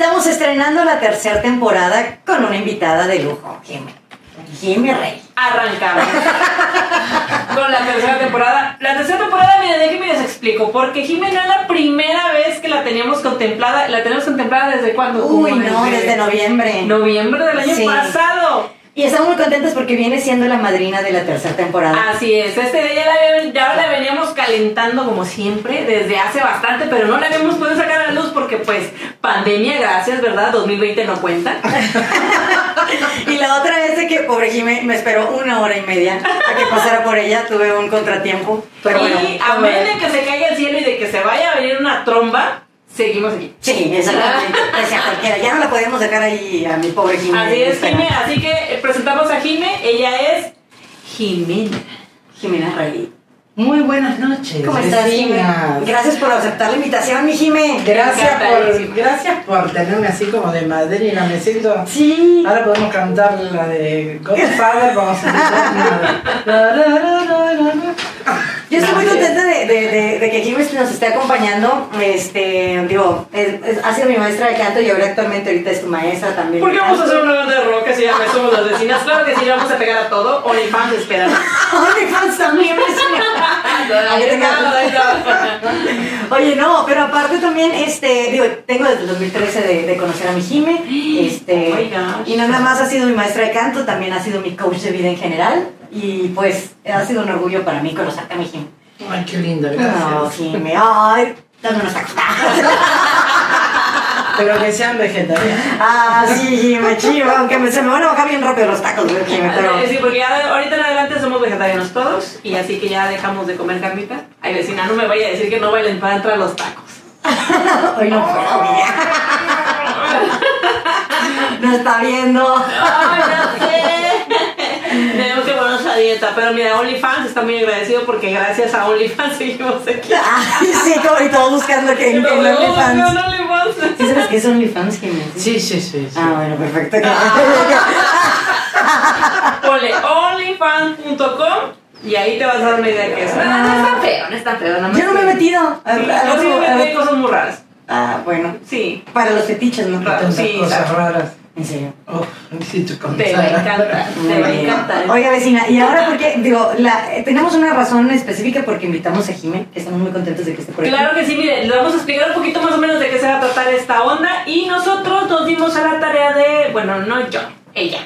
estamos estrenando la tercera temporada con una invitada de lujo, Jimmy. Jimmy Rey. Arrancamos con la tercera temporada. La tercera temporada, mire, déjenme les explico. Porque Jimmy no es la primera vez que la teníamos contemplada. La tenemos contemplada desde cuándo? Uy, no, desde noviembre. Noviembre del año Sí. pasado. Y estamos muy contentos porque viene siendo la madrina de la tercera temporada. Así es, este día ya la, ya la veníamos calentando como siempre desde hace bastante, pero no la habíamos podido sacar a la luz porque pues pandemia, gracias, ¿verdad? 2020 no cuenta. Y la otra vez de que, pobre Jimmy, me esperó una hora y media a que pasara por ella. Tuve un contratiempo. Pero y bueno, a menos de que se caiga el cielo y de que se vaya a venir una tromba, seguimos aquí. Sí, exactamente. Cualquiera. Ya no la podemos dejar ahí a mi pobre Jimmy. Así es. Jime, así que eh, presentamos a Jime, ella es Jimena. Jimena Rey. Muy buenas noches. ¿Cómo estás, vecinas. Gracias por aceptar la invitación, mi Jimmy. Gracias por, gracias por tenerme así como de madrina, me siento... Sí. Ahora podemos cantar la de Godfather, vamos a Yo estoy muy Gracias. contenta de, de, de, de que Jimmy nos esté acompañando. Este, digo, es- es- ha sido mi maestra de canto y ahora actualmente ahorita es tu maestra también. ¿Por qué vamos a hacer una banda de rock que se llama Somos las vecinas? Claro que sí, le vamos a pegar a todo. OnlyFans espera. OnlyFans también. Oye, no, pero aparte también, este, digo, tengo desde el 2013 de, de conocer a mi Jime, este, Oh y no nada más ha sido mi maestra de canto, también ha sido mi coach de vida en general, y pues ha sido un orgullo para mí conocerte a mi Jime. Ay, qué lindo, No, gracias. Jime, ay, dame unos tacos. Pero que sean vegetarianos. Ah, sí, Jime, chivo, aunque me- se me van a bajar bien rápido los tacos, pero... Sí, porque ya ahorita en adelante somos vegetarianos todos y así que ya dejamos de comer carnita. Ay, vecina, no me vaya a decir que no bailen para entrar los tacos. Hoy no puedo, mira. No está viendo. Ay, ya sé. Tenemos que ponernos a dieta. Pero mira, OnlyFans está muy agradecido porque gracias a OnlyFans seguimos aquí. Ay, sí, como y todos buscando que en, en OnlyFans. OnlyFans. ¿Sí sabes qué es OnlyFans, Jime? Sí, sí, sí. sí. Ah, bueno, perfecto. Ponle onlyfans.com y ahí te vas a dar una idea de qué es. No, no es tan feo, no es tan feo. nada más Yo no me he metido. A- Sí, a- yo sí me a- metí en cosas muy raras. Ah, bueno. Sí. Para los fetiches, ¿no? Claro. Sí, cosas raras. En serio. Oh, necesito Te va a contar. encantar. Te va a encantar. Oiga, vecina, y ahora porque, digo, la, eh, tenemos una razón específica porque invitamos a Jime, que estamos muy contentos de que esté por aquí. Claro que sí, mire, le vamos a explicar un poquito más o menos de qué se va a tratar esta onda y nosotros nos dimos a la tarea de, bueno, no yo, ella,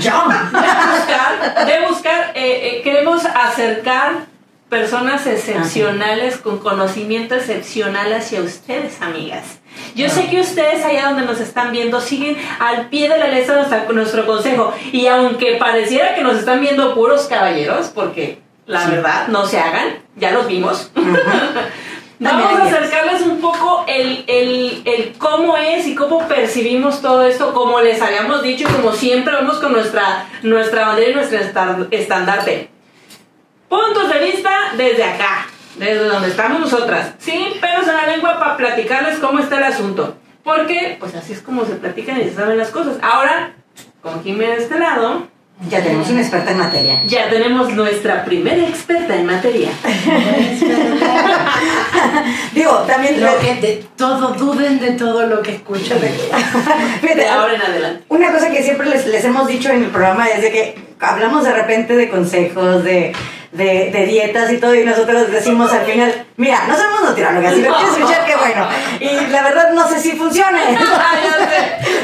¡Yo! de buscar, de buscar, eh, eh, queremos acercar personas excepcionales con conocimiento excepcional hacia ustedes, amigas. Yo sé que ustedes allá donde nos están viendo siguen al pie de la letra nuestro consejo y aunque pareciera que nos están viendo puros caballeros, porque la Sí. verdad no se hagan, ya los vimos. Vamos a acercarles un poco el, el, el cómo es y cómo percibimos todo esto, como les habíamos dicho y como siempre vemos con nuestra, nuestra bandera y nuestro estandarte. Puntos de vista desde acá, desde donde estamos nosotras, sin pelos en la lengua para platicarles cómo está el asunto. Porque, pues así es como se platican y se saben las cosas. Ahora, con Jimé de este lado, Ya tenemos una experta en materia. ya tenemos nuestra primera experta en materia. Digo, también... Lo que de todo, duden de todo lo que escuchan. De ahora en adelante. Una cosa que siempre les, les hemos dicho en el programa es de que hablamos de repente de consejos, de, de, de dietas y todo, y nosotros decimos al final, mira, no somos nutriólogas, si lo quieres escuchar, qué bueno. Y la verdad no sé si funcione.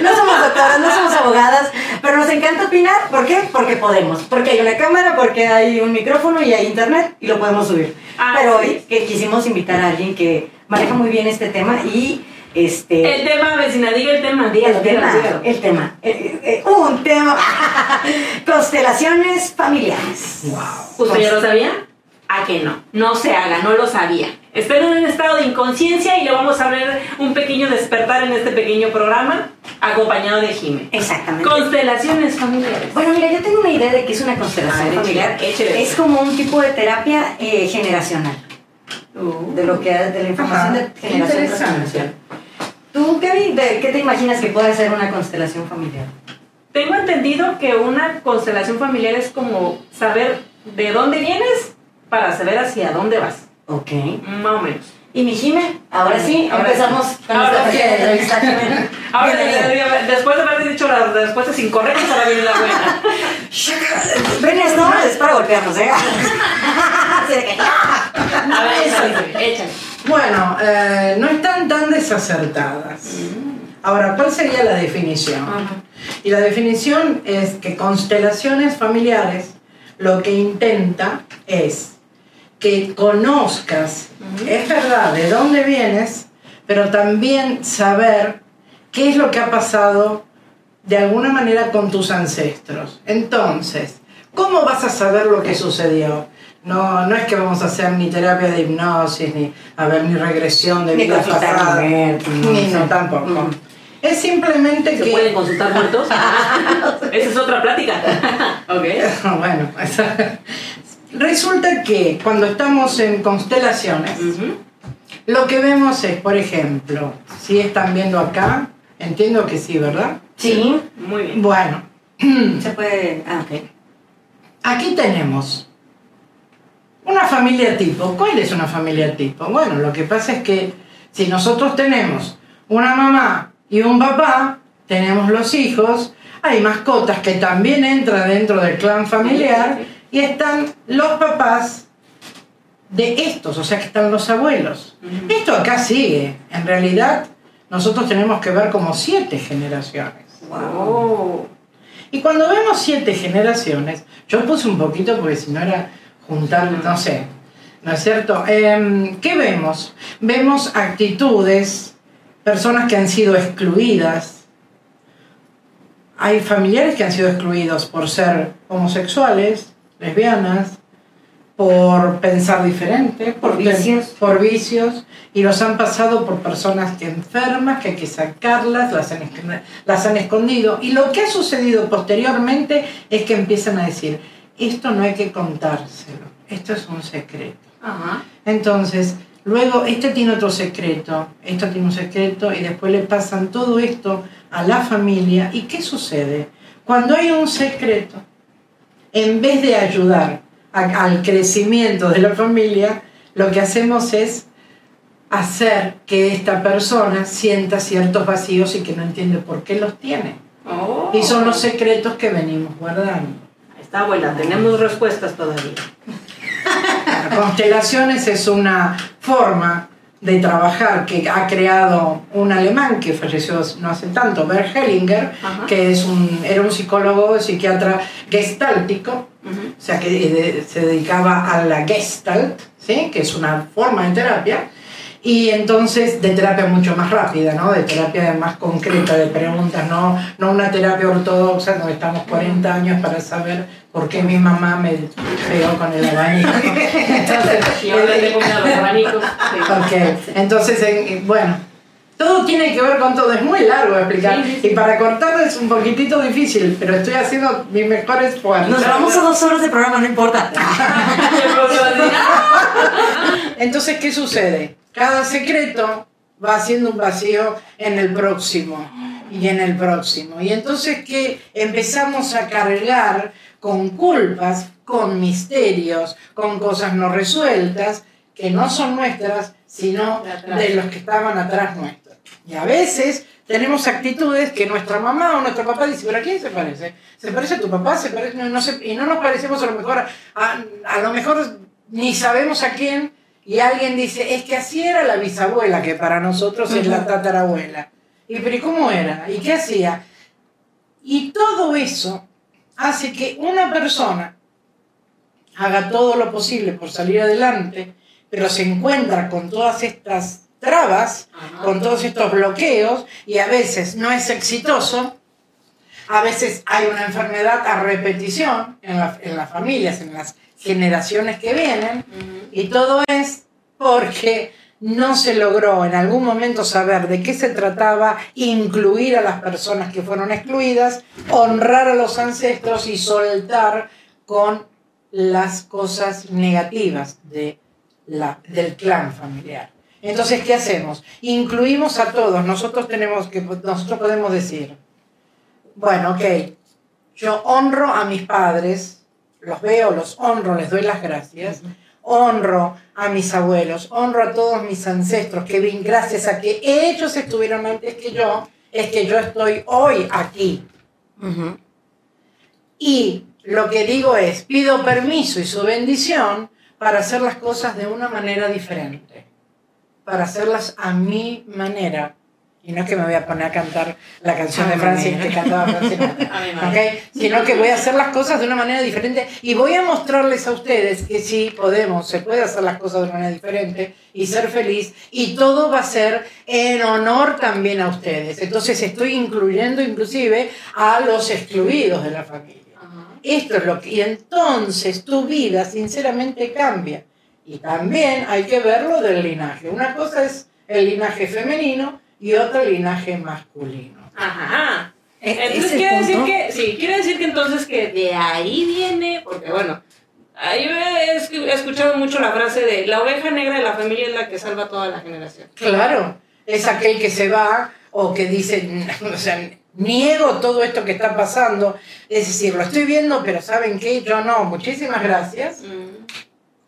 No somos doctoras, no somos abogadas, pero nos encanta opinar. ¿Por qué? Porque podemos. Porque hay una cámara, porque hay un micrófono y hay internet y lo podemos subir. Ah, pero sí. hoy que quisimos invitar a alguien que maneja muy bien este tema y este... El tema, vecina, diga el tema, dígalo, El tema, dígalo. el tema, eh, eh, un tema, constelaciones familiares. Wow. ¿Usted ya lo sabía? ¿A que no? No se haga, no lo sabía. Está en un estado de inconsciencia y le vamos a abrir un pequeño despertar en este pequeño programa, acompañado de Jimé. Exactamente. Constelaciones familiares. Bueno, mira, yo tengo una idea de que es una constelación A ver, familiar. échale. Es como un tipo de terapia eh, generacional, Uh. de lo que de la información Ajá, de qué generación tras generación. ¿Tú, Kevin, de qué te imaginas que puede ser una constelación familiar? Tengo entendido que una constelación familiar es como saber de dónde vienes para saber hacia dónde vas. Ok. Más o menos. Y mi Jime, ahora sí, Ahora empezamos sí. con Ahora sí. de. Ahora, después de haber dicho las respuestas incorrectas, ahora viene la buena. Brenes, no, es para golpearnos, ¿eh? Que, A ver, échale. Bueno, eh, no están tan desacertadas. Ahora, ¿cuál sería la definición? Y la definición es que constelaciones familiares lo que intenta es que conozcas, es verdad, de dónde vienes, pero también saber qué es lo que ha pasado de alguna manera con tus ancestros. Entonces, ¿cómo vas a saber lo que sucedió? No, no es que vamos a hacer ni terapia de hipnosis, ni a ver ni regresión de muertos, no ni no tampoco. Ujú. Es simplemente ¿Se que pueden consultar muertos? Esa es otra plática. Ok. bueno, resulta que cuando estamos en constelaciones, lo que vemos es, por ejemplo, si están viendo acá, entiendo que sí, ¿verdad? Sí, Muy bien. Bueno, se puede. Ah, ok. aquí tenemos una familia tipo. ¿Cuál es una familia tipo? Bueno, lo que pasa es que si nosotros tenemos una mamá y un papá, tenemos los hijos, hay mascotas que también entran dentro del clan familiar y están los papás de estos, o sea que están los abuelos. Esto acá sigue. En realidad, nosotros tenemos que ver como siete generaciones. Oh. Y cuando vemos siete generaciones, yo puse un poquito porque si no era juntar, no sé, ¿no es cierto? Em, ¿Qué vemos? Vemos actitudes, personas que han sido excluidas. Hay familiares que han sido excluidos por ser homosexuales, lesbianas, por pensar diferente, Por vicios. por vicios, y los han pasado por personas que enfermas, que hay que sacarlas, las han, las han escondido. Y lo que ha sucedido posteriormente es que empiezan a decir, esto no hay que contárselo, esto es un secreto. Ajá. Entonces, luego este tiene otro secreto, esto tiene un secreto y después le pasan todo esto a la familia. ¿Y qué sucede? Cuando hay un secreto, en vez de ayudar a- al crecimiento de la familia, lo que hacemos es hacer que esta persona sienta ciertos vacíos y que no entiende por qué los tiene. Oh. Y son los secretos que venimos guardando. Está buena, tenemos respuestas todavía. Constelaciones es una forma de trabajar que ha creado un alemán que falleció no hace tanto, Bert Hellinger, Ajá. que es un, era un psicólogo psiquiatra gestáltico, o sea que eh, se dedicaba a la gestalt, ¿sí? que es una forma de terapia, y entonces de terapia mucho más rápida, ¿no? de terapia más concreta, de preguntas, no, no una terapia ortodoxa donde estamos 40 años para saber por qué mi mamá me pegó con el abanico. Entonces, Y ahora le comen a los abanicos. Ok, entonces, en- bueno, todo tiene que ver con todo, es muy largo explicar. Sí, sí, sí. Y para cortarlo es un poquitito difícil, pero estoy haciendo mi mejor esfuerzo. Nos vamos a dos horas de programa, no importa. Entonces, ¿qué sucede? Cada secreto va haciendo un vacío en el próximo y en el próximo. Y entonces que empezamos a cargar con culpas, con misterios, con cosas no resueltas, que no son nuestras, sino De los que estaban atrás nuestros. Y a veces tenemos actitudes que nuestra mamá o nuestro papá dice, pero ¿a quién se parece? ¿Se parece a tu papá? ¿Se parece? No, no sé, y no nos parecemos a lo mejor, a, a lo mejor ni sabemos a quién, y alguien dice, es que así era la bisabuela, que para nosotros es la tatarabuela. Y pero ¿y cómo era? ¿Y qué hacía? Y todo eso hace que una persona haga todo lo posible por salir adelante, pero se encuentra con todas estas trabas, con todos estos bloqueos, y a veces no es exitoso, a veces hay una enfermedad a repetición en, la- en las familias, en las generaciones que vienen, y todo es porque no se logró en algún momento saber de qué se trataba, incluir a las personas que fueron excluidas, honrar a los ancestros y soltar con las cosas negativas de la, del clan familiar. Entonces, ¿qué hacemos? Incluimos a todos. Nosotros tenemos que, nosotros podemos decir, bueno, ok, yo honro a mis padres, los veo, los honro, les doy las gracias, honro a mis abuelos, honro a todos mis ancestros, que bien, gracias a que ellos estuvieron antes que yo, es que yo estoy hoy aquí. Y lo que digo es, pido permiso y su bendición para hacer las cosas de una manera diferente, para hacerlas a mi manera. Y no es que me voy a poner a cantar la canción de Francis que cantaba Francis Sinatra, A mi manera. ¿ok? Sino que voy a hacer las cosas de una manera diferente y voy a mostrarles a ustedes que sí podemos, se puede hacer las cosas de una manera diferente y ser feliz y todo va a ser en honor también a ustedes. Entonces estoy incluyendo inclusive a los excluidos de la familia. Esto es lo que... Y entonces tu vida sinceramente cambia. Y también hay que verlo del linaje. Una cosa es el linaje femenino y otra el linaje masculino. Ajá. E- Entonces quiere decir punto- que, sí, quiere decir que entonces que de ahí viene, porque bueno, ahí he es- he escuchado mucho la frase de la oveja negra de la familia es la que salva a toda la generación. Claro, es aquel que se va o que dice, o sea, niego todo esto que está pasando. Es decir, lo estoy viendo, pero ¿saben qué? Yo no, muchísimas gracias. Mm.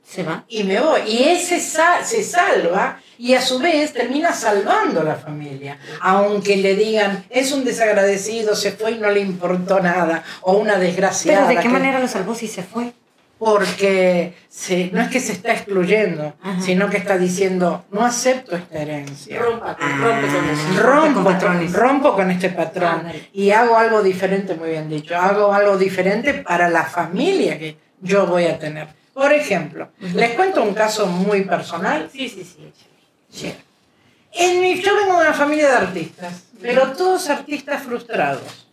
Se va. y me voy. Y ese sa- se salva y a su vez termina salvando a la familia. Aunque le digan, es un desagradecido, se fue y no le importó nada, o una desgraciada. Pero ¿de qué que- manera lo salvó si se fue? Porque se, no es que se está excluyendo, Ajá. sino que está diciendo, no acepto esta herencia. Rompa, rompe con eso. Rompo con rompo con este patrón y hago algo diferente, muy bien dicho, hago algo diferente para la familia que yo voy a tener. Por ejemplo, les cuento un caso muy personal. Sí, sí, sí. Sí. En mi, yo vengo de una familia de artistas, pero todos artistas frustrados.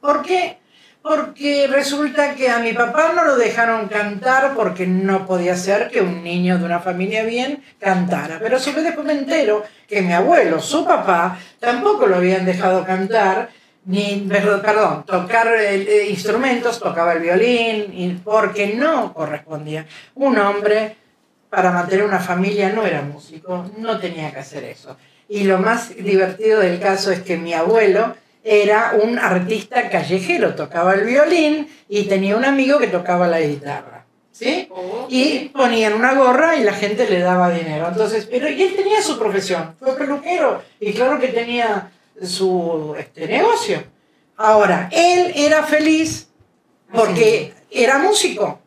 ¿Por qué? Porque resulta que a mi papá no lo dejaron cantar porque no podía ser que un niño de una familia bien cantara. Pero vez después me entero que mi abuelo, su papá, tampoco lo habían dejado cantar, ni, perdón, tocar eh, instrumentos, tocaba el violín, porque no correspondía. Un hombre para mantener una familia no era músico, no tenía que hacer eso. Y lo más divertido del caso es que mi abuelo era un artista callejero, tocaba el violín y tenía un amigo que tocaba la guitarra. ¿Sí? Oh, Y ponían una gorra y la gente le daba dinero. Entonces, pero y él tenía su profesión, fue peluquero y claro que tenía su este, negocio. Ahora, él era feliz porque era músico.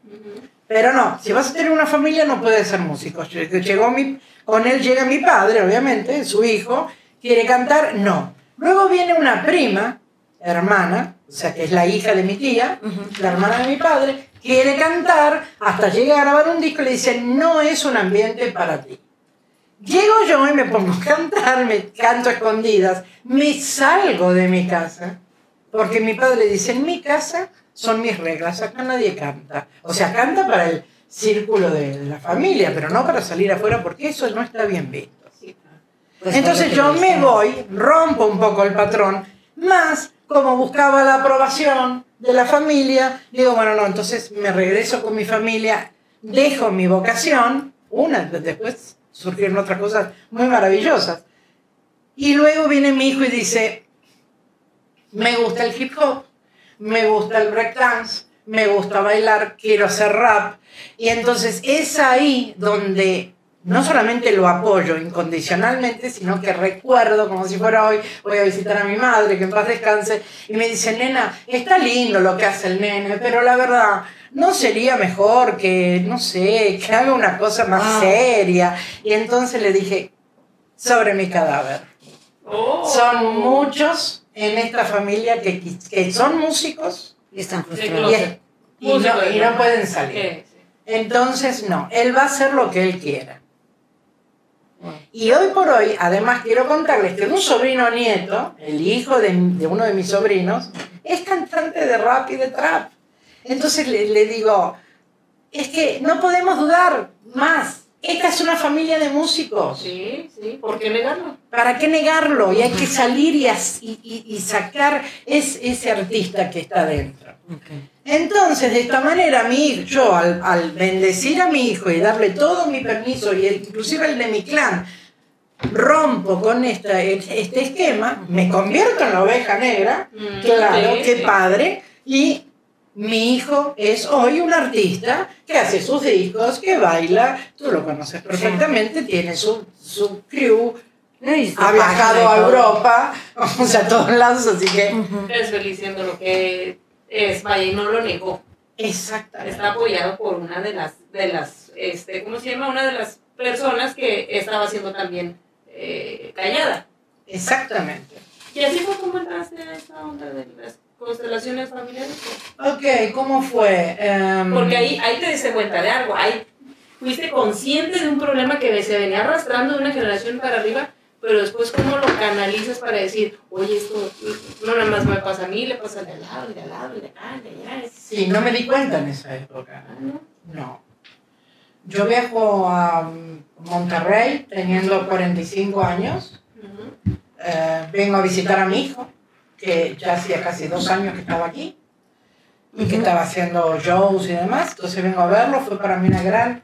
Pero no, si vas a tener una familia no puedes ser músico. Llegó mi, con él llega mi padre, obviamente, su hijo, quiere cantar, no. Luego viene una prima, hermana, o sea que es la hija de mi tía, la hermana de mi padre, quiere cantar, hasta llega a grabar un disco y le dice, no es un ambiente para ti. Llego yo y me pongo a cantar, me canto a escondidas, me salgo de mi casa, porque mi padre dice, en mi casa son mis reglas, acá nadie canta. O sea, canta para el círculo de, de la familia, pero no para salir afuera, porque eso no está bien visto. Pues Entonces yo me voy, rompo un poco el patrón, más como buscaba la aprobación de la familia, digo, bueno, no, entonces me regreso con mi familia, dejo mi vocación, una, después surgieron otras cosas muy maravillosas. Y luego viene mi hijo y dice, me gusta el hip hop, me gusta el breakdance, me gusta bailar, quiero hacer rap. Y entonces es ahí donde no solamente lo apoyo incondicionalmente, sino que recuerdo como si fuera hoy, voy a visitar a mi madre, que en paz descanse, y me dice, nena, está lindo lo que hace el nene, pero la verdad, ¿no sería mejor que, no sé, que haga una cosa más Ah. seria? Y entonces le dije, sobre mi cadáver. Oh. Son muchos en esta familia que, que son músicos Y están frustrados. y, no, y no pueden salir. Entonces, no, él va a hacer lo que él quiera. Y hoy por hoy, además, quiero contarles que un sobrino nieto, el hijo de, de uno de mis sobrinos, es cantante de rap y de trap. Entonces le, le digo, es que no podemos dudar más. Esta es una familia de músicos. Sí, sí, ¿por qué negarlo? ¿Para qué negarlo? Y hay que salir y, sacar es, ese artista que está dentro. Entonces, de esta manera, mi, yo al, al bendecir a mi hijo y darle todo mi permiso, y el- inclusive el de mi clan, rompo con esta, este esquema, me convierto en la oveja negra, Mm, claro, sí, qué sí. padre, y mi hijo es hoy un artista que hace sus discos, que baila, tú lo conoces perfectamente, tiene su, su crew, ha viajado a. Europa, o sea, a todos lados, así que... Es feliz siendo lo que es, vaya, y no lo negó. Exactamente. Está apoyado por una de las, de las, este, ¿cómo se llama? Una de las personas que estaba siendo también eh, callada. Exactamente. Y así fue como entraste a esta onda de las constelaciones familiares. Ok, ¿cómo fue? Em, Porque ahí, ahí te diste cuenta de algo, ahí fuiste consciente de un problema que se venía arrastrando de una generación para arriba, pero después cómo lo canalizas para decir, oye, esto no nada más me pasa a mí, le pasa de al lado, de al lado, de acá, de allá. Sí, no me di cuenta en esa época. Ah, ¿no? No. Yo viajo a Monterrey teniendo 45 años. Ujú. Eh, vengo a visitar a mi hijo, que ya hacía casi dos años que estaba aquí y que estaba haciendo shows y demás. Entonces vengo a verlo. Fue para mí una gran,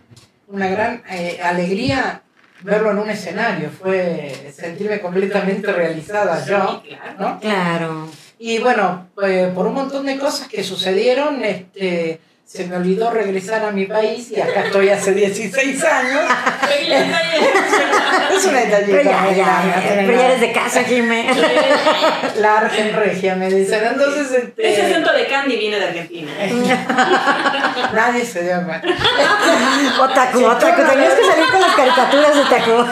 una gran eh, alegría verlo en un escenario. Fue sentirme completamente realizada yo. Sí, claro. ¿no? Claro. Y bueno, pues, por un montón de cosas que sucedieron, este, se me olvidó regresar a mi país y acá estoy hace 16 años. Es una detallita. Pero ya, muy ya, grande, pero ya eres de casa, Jimé. La Argen Regia, me dicen. Entonces, este, Ese acento de Candy viene de Argentina. nadie se dio cuenta. Otaku, Sí, otaku. no, Tenías no. que salir con las caricaturas de otaku.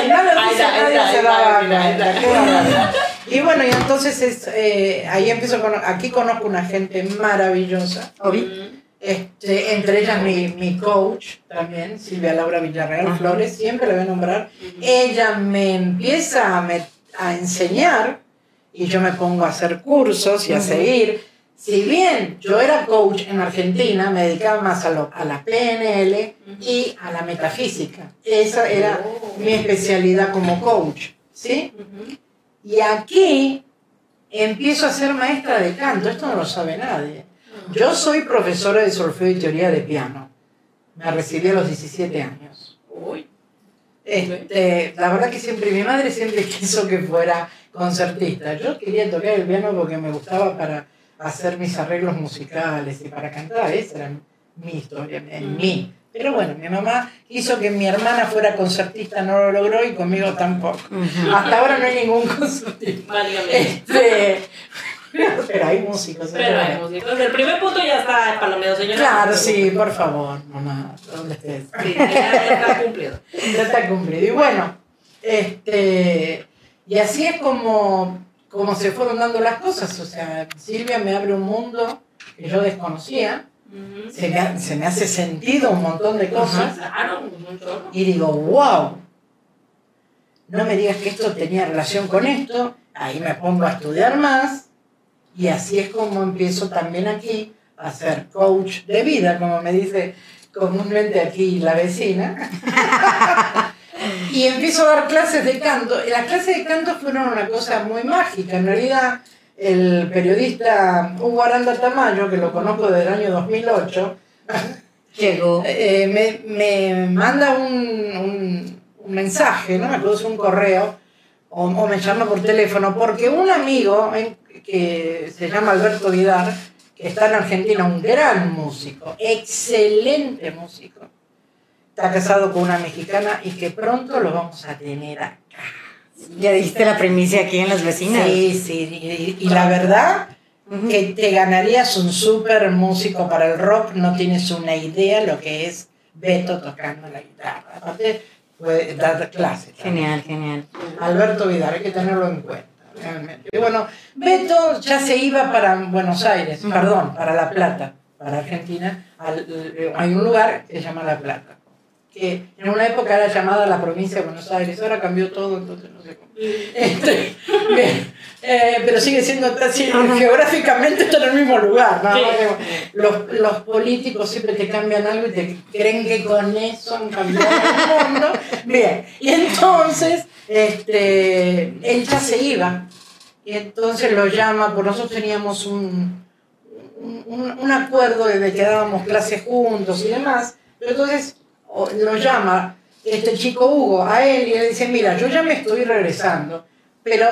Si no lo dice, nadie se ahí cuenta. Y bueno, y entonces es, eh, ahí empiezo, con, aquí conozco una gente maravillosa. Obi. Este, entre ellas mi, mi coach también, Silvia Laura Villarreal Ajá. Flores, siempre la voy a nombrar. Ella me empieza a, met- a enseñar y yo me pongo a hacer cursos y a seguir. Si bien yo era coach en Argentina, me dedicaba más a, lo- a la PNL y a la metafísica. Esa era mi especialidad como coach, ¿sí? Y aquí empiezo a ser maestra de canto, esto no lo sabe nadie. Yo soy profesora de solfeo y teoría de piano. Me recibí a los 17 años. Uy. Este, la verdad que siempre, mi madre siempre quiso que fuera concertista. Yo quería tocar el piano porque me gustaba para hacer mis arreglos musicales y para cantar. Esa era mi historia, en Mm. mí. Pero bueno, mi mamá quiso que mi hermana fuera concertista, no lo logró y conmigo tampoco. Hasta ahora no hay ningún concertista. Este, pero hay músicos. Pero hay música. Entonces, el primer punto ya está palomeado, señora. Claro, sí, por favor, mamá, ¿dónde estés? Sí, ya, ya está cumplido. Ya está cumplido. Y bueno, este, y así es como, como se fueron dando las cosas. O sea, Silvia me abre un mundo que yo desconocía, Ujú. se me, se me hace sentido un montón de cosas Claro, un chorro. y digo, wow, no me digas que esto tenía relación con esto, ahí me pongo a estudiar más y así es como empiezo también aquí a ser coach de vida, como me dice comúnmente aquí la vecina. y empiezo a dar clases de canto. Y las clases de canto fueron una cosa muy mágica. En realidad, el periodista Hugo Aranda Tamayo, que lo conozco desde el año 2008, Llegó. eh, me, me manda un, un- un mensaje, no me si un correo, o, o me llama por teléfono, porque un amigo que se llama Alberto Vidar, que está en Argentina, un gran músico, excelente músico, está casado con una mexicana y que pronto lo vamos a tener. Ya dijiste la primicia aquí en las vecinas. Sí, sí, y, y la verdad que te ganarías un súper músico para el rock, no tienes una idea lo que es Beto tocando la guitarra. Aparte, puede dar clases. Genial, genial. Alberto Vidal, hay que tenerlo en cuenta, realmente. Y bueno, Beto ya se iba para Buenos Aires, perdón, para La Plata, para Argentina. al- hay un lugar que se llama La Plata, que en una época era llamada la provincia de Buenos Aires, ahora cambió todo, entonces no sé cómo. Este, bien, eh, pero sigue siendo así, geográficamente está en el mismo lugar. ¿no? Sí. Los, los políticos siempre te cambian algo y te creen que con eso han cambiado el mundo. Bien, y entonces este, él ya se iba. Y entonces lo llama, por nosotros teníamos un, un, un- un acuerdo de que dábamos clases juntos y demás. Pero entonces o- lo llama este chico Hugo a él y le dice, mira, yo ya me estoy regresando, pero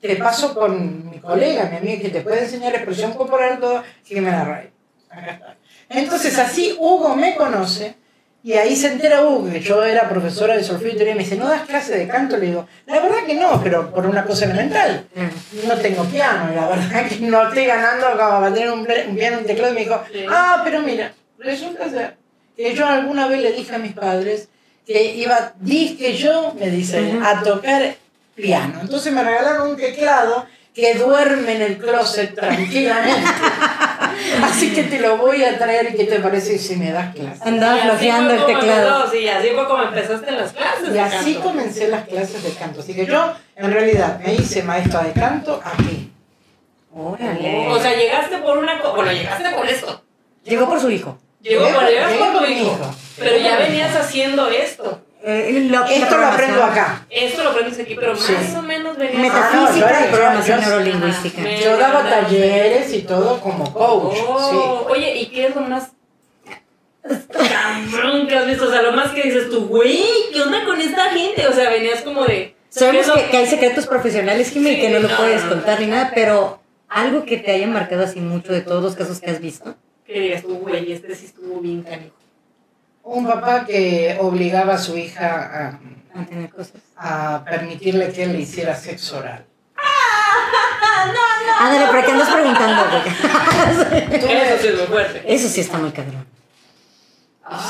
te paso con mi colega, mi amiga, que te puede enseñar expresión corporal, todo, Jimena Ray. Acá está. Entonces así Hugo me conoce Y ahí se entera Hugo, que yo era profesora de solfeo y me dice, ¿no das clase de canto? Le digo, la verdad que no, pero por una cosa elemental. No tengo piano, la verdad que no estoy ganando, acabo de tener un, piano, un teclado, y me dijo, ah, pero mira, resulta ser que yo alguna vez le dije a mis padres que iba, que yo, me dice, Ujú. a tocar piano. Entonces me regalaron un teclado que duerme en el closet tranquilamente. Así que te lo voy a traer y qué te parece si me das clases. Andaba Y así flojeando fue el teclado. empezó, Sí, así fue como empezaste las clases Y de así canto. comencé las clases de canto. Así que yo, en realidad, me hice maestra de canto aquí. Órale. O sea, llegaste por una cosa. Bueno, llegaste por eso. Llegó por su hijo. Llegó tu por mi hijo. hijo. Pero ya venías haciendo esto. Eh, lo- Esto lo aprendo acá. Esto lo aprendes aquí, pero Sí. más o menos venías Metafísica Ah, no, y programación yo- neurolingüística. Yo daba talleres y todo como coach. Oh, Oye, ¿y qué es lo más cabrón que has visto? O sea, lo más que dices tú, güey, ¿qué onda con esta gente? O sea, venías como de. Sabemos ¿qué es lo- que, que hay secretos profesionales, Jimmy, Sí, que no lo no, puedes contar ni nada, pero algo que te haya marcado así mucho de todos los casos que has visto. Que digas tú, güey, este sí estuvo bien canijo. Un papá que obligaba a su hija A tener cosas. a, a permitirle que él le hiciera sexo oral. Ándale, ¿para qué andas preguntando? Eso sí es muy fuerte. Eso sí está muy cabrón.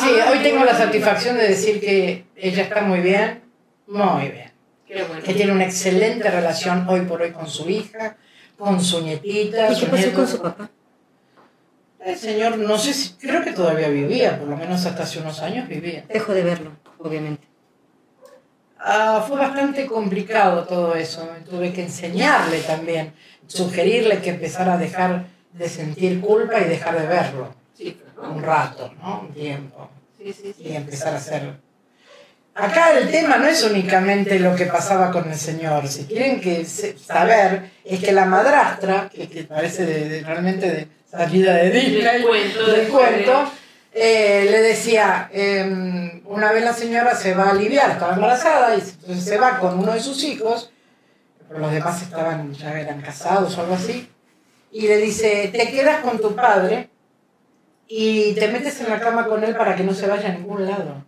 Sí, hoy tengo la satisfacción de decir que ella está muy bien, muy bien. Qué bueno. Que tiene una excelente relación hoy por hoy con su hija, con su nietita. ¿Y qué su pasó nieto. con su papá? El señor, no sé si, creo que todavía vivía, por lo menos hasta hace unos años vivía. Dejó de verlo, obviamente. Ah, fue bastante complicado todo eso. Tuve que enseñarle también, sugerirle que empezara a dejar de sentir culpa y dejar de verlo. Sí, Un rato, ¿no? Un tiempo. Sí, sí, Y empezar a hacer. Acá el tema no es únicamente lo que pasaba con el señor. Si quieren que saber, es que la madrastra, que, que parece de, de- realmente de salida de Disney, Del cuento, del del cuento, eh, le decía, em, una vez la señora se va a aliviar, estaba embarazada, y entonces se va con uno de sus hijos, pero los demás estaban, ya eran casados o algo así, y le dice, te quedas con tu padre y te metes en la cama con él para que no se vaya a ningún lado.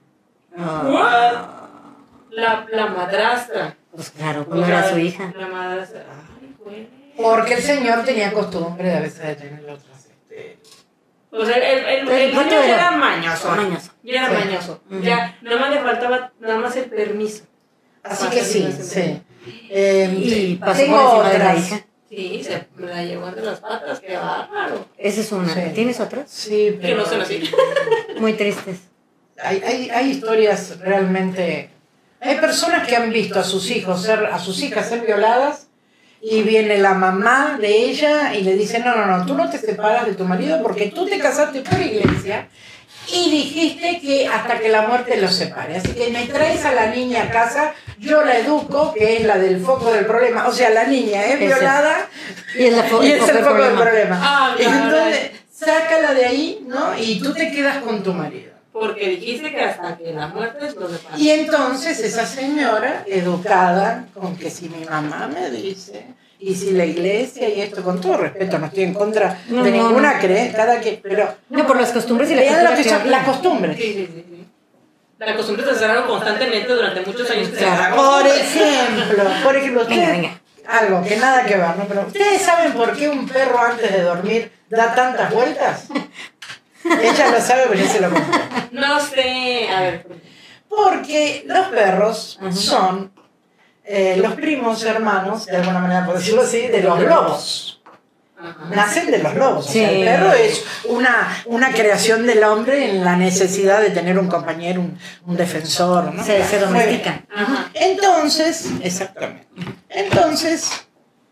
La, la madrastra. Pues claro, como era su hija. La madrastra. Ay, güey. Porque el señor tenía costumbre de a veces de tener otras. Este, O sea, el, el, el, ¿El era? era mañoso. Mañoso. Ya era Sí. mañoso. Ya, nada más le faltaba nada más el permiso. así que sí, sí. Eh, Y pasó tengo por encima de la hija. Sí, se me la llevó entre las patas, qué bárbaro. Esa es una. Sí. ¿Tienes otras? Sí, Que pero no son así. Muy tristes. Hay, hay, hay historias realmente. Hay personas que han visto a sus hijos ser, a sus hijas ser violadas y viene la mamá de ella y le dice, no, no, no, tú no te separas de tu marido porque tú te casaste por iglesia y dijiste que hasta que la muerte los separe. Así que me traes a la niña a casa, yo la educo, que es la del foco del problema. O sea, la niña es violada Y es, la fo- y es el foco del problema. Ah, claro. entonces, sácala de ahí, ¿no? Y tú te quedas con tu marido. Porque dijiste que hasta que la muerte los separa. Y entonces esa señora, educada, con que si mi mamá me dice, y si la iglesia y esto, con todo respeto, no estoy en contra No, de no, ninguna no. creencia, cada pero No, por las costumbres y la lo cultura las había. costumbres. Sí, sí, sí. La costumbre es hacer algo constantemente durante muchos años. que se Claro. Por costumbre. ejemplo, por ejemplo, Venga, ustedes- venga. algo que nada que ver, ¿no? Pero ¿ustedes saben por qué un perro antes de dormir da tantas vueltas? Ella lo sabe, pero yo se lo conté. No sé. A ver. Porque los perros Ajá. son eh, los primos hermanos, de alguna manera por decirlo así, de los lobos. Ajá. Nacen de los lobos. O sea, Sí. el perro es una, una creación del hombre en la necesidad de tener un compañero, un, un defensor. ¿no? Se, domestican. Ajá. Entonces, exactamente. Entonces,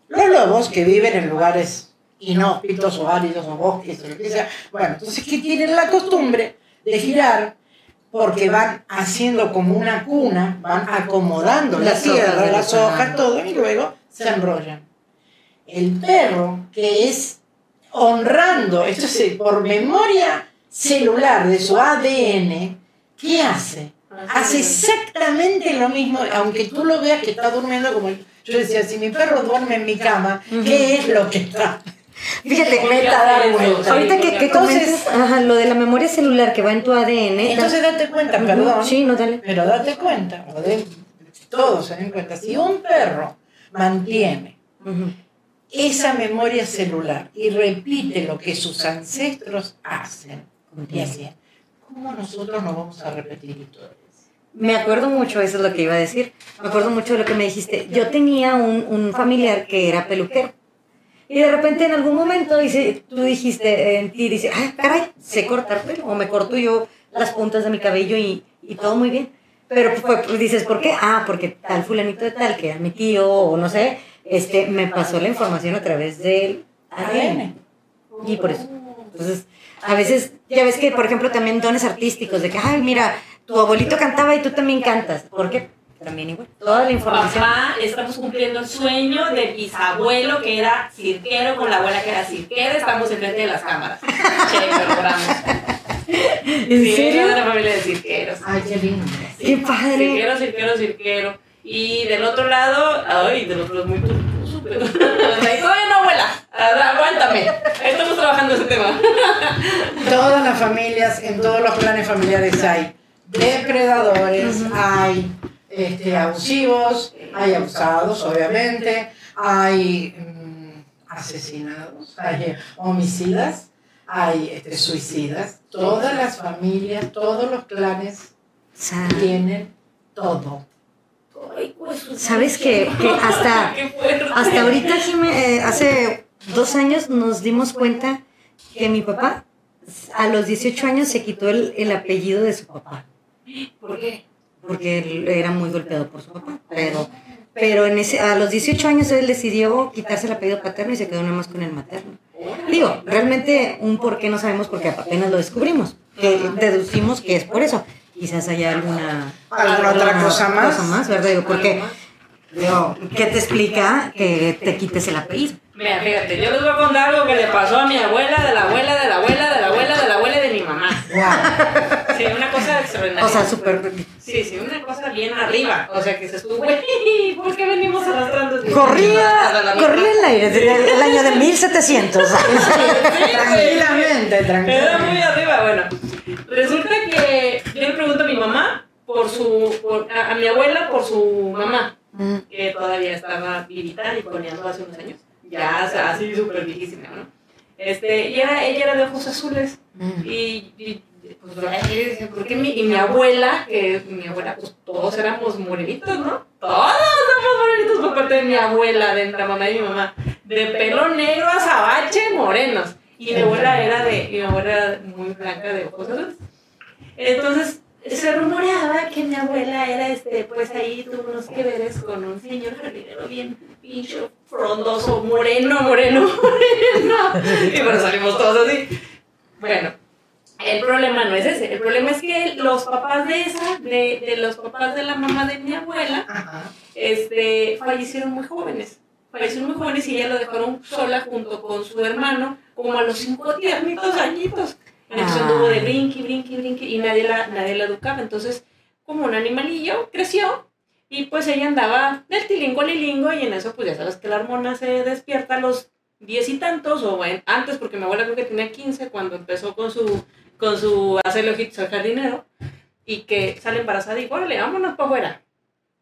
los lobos que viven en lugares inhóspitos o áridos o bosques o lo que sea, bueno, entonces que tienen la costumbre de girar porque van haciendo como una cuna, van acomodando la tierra, las la- hojas, todo, y luego se enrollan. El perro, que es honrando, esto es por memoria celular de su ADN, ¿qué hace? Hace exactamente lo mismo, aunque tú lo veas que está durmiendo como yo decía, si mi perro duerme en mi cama, ¿qué es lo que está? Fíjate, ¿Por qué meta dar hace eso? vuelta. ahorita que, que Entonces- ajá, lo de la memoria celular que va en tu ADN. Entonces date cuenta, Ujú, perdón. Sí, no, dale. Pero date cuenta, o de- todos se den cuenta, si un perro mantiene Ujú. esa memoria celular y repite lo que sus ancestros hacen y hacían, ¿cómo nosotros no vamos a repetir historias? Me acuerdo mucho, eso es lo que iba a decir. Me acuerdo mucho de lo que me dijiste. Yo tenía un, un familiar que era peluquero. Y de repente en algún momento dice, tú dijiste en ti, dice, ay, caray, sé cortar pelo. O me corto yo las puntas de mi cabello y, y todo muy bien. Pero pues, dices, ¿por qué? Ah, porque tal fulanito de tal, que era mi tío, o no sé, este, me pasó la información a través del ADN. Y por eso. Entonces, a veces, ya ves que, por ejemplo, también dones artísticos, de que, ay, mira, tu abuelito cantaba y tú también cantas. ¿Por qué? También igual. Toda la información. Papá, estamos cumpliendo el sueño de bisabuelo que era cirquero con la abuela que era cirquera. Estamos enfrente de las cámaras. Che, logramos. ¿En Sí, serio? de una familia de cirqueros. Ay, qué lindo. Qué padre. Cirquero, cirquero, cirquero. Y del otro lado, ay, del otro lado muy turposo, pero. Todavía no, abuela. Aguántame. Estamos trabajando ese tema. Todas las familias, en todos los planes familiares hay depredadores, hay este, abusivos, hay abusados, obviamente, hay mm, asesinados, hay homicidas, hay este, suicidas. Todas las familias, todos los clanes tienen todo. Pues, ¿Sabes que, que hasta, hasta ahorita, Jime, eh, hace dos años nos dimos cuenta que mi papá a los 18 años se quitó el, el apellido de su papá. ¿Por qué? Porque él era muy golpeado por su papá. Pero, pero en ese, a los 18 años él decidió quitarse el apellido paterno y se quedó nada más con el materno. Digo, realmente un por qué no sabemos porque apenas lo descubrimos. Que deducimos que es por eso. Quizás haya alguna, ¿Alguna otra cosa más? cosa más, ¿verdad? Digo, porque, digo, ¿qué te explica que te quites el apellido? Mira, fíjate, yo les voy a contar algo que le pasó a mi abuela, de la abuela, de la abuela, Wow. Sí, una cosa extraordinaria. O sea, súper... Sí, sí, una cosa bien arriba. O sea, que se estuvo, güey, ¿por qué venimos arrastrando? Corría, corría el aire, desde el año de 1700. Tranquilamente, Era tranquilamente. muy arriba, bueno. Resulta que yo le pregunto a mi mamá por su, por- a, a mi abuela por su mamá, Mm. que todavía estaba vivita y coneando hace unos años. Ya, o sea, así súper viejísima, ¿no? Este, y era, ella era de ojos azules. Mm. Y, y, pues, ay, yo dije, ¿por qué mi, y mi abuela, que mi abuela, pues todos éramos morenitos, ¿no? Todos éramos morenitos por parte de mi abuela, de la mamá de mi mamá. De pelo negro, azabache, morenos. Y mi abuela era de, mi abuela era muy blanca de ojos azules. Entonces, se rumoreaba que mi abuela era, este, pues ahí tuvo unos que veres con un señor jardinero bien pincho, frondoso, moreno, moreno, moreno. Y bueno, salimos todos así. Bueno, el problema no es ese. El problema es que los papás de esa, de, de los papás de la mamá de mi abuela, Ajá. este, fallecieron muy jóvenes. Fallecieron muy jóvenes y ella lo dejaron sola junto con su hermano, como a los cinco tiernitos añitos. Entonces Ah. anduvo de brinqui, brinqui, brinqui y nadie la, nadie la educaba. Entonces, como un animalillo, creció y pues ella andaba del tilingo al lilingo y en eso pues ya sabes que la hormona se despierta a los diez y tantos o bueno, antes porque mi abuela creo que tenía 15 cuando empezó con su, con su hacerle ojitos al jardinero y que sale embarazada y órale, vámonos para afuera.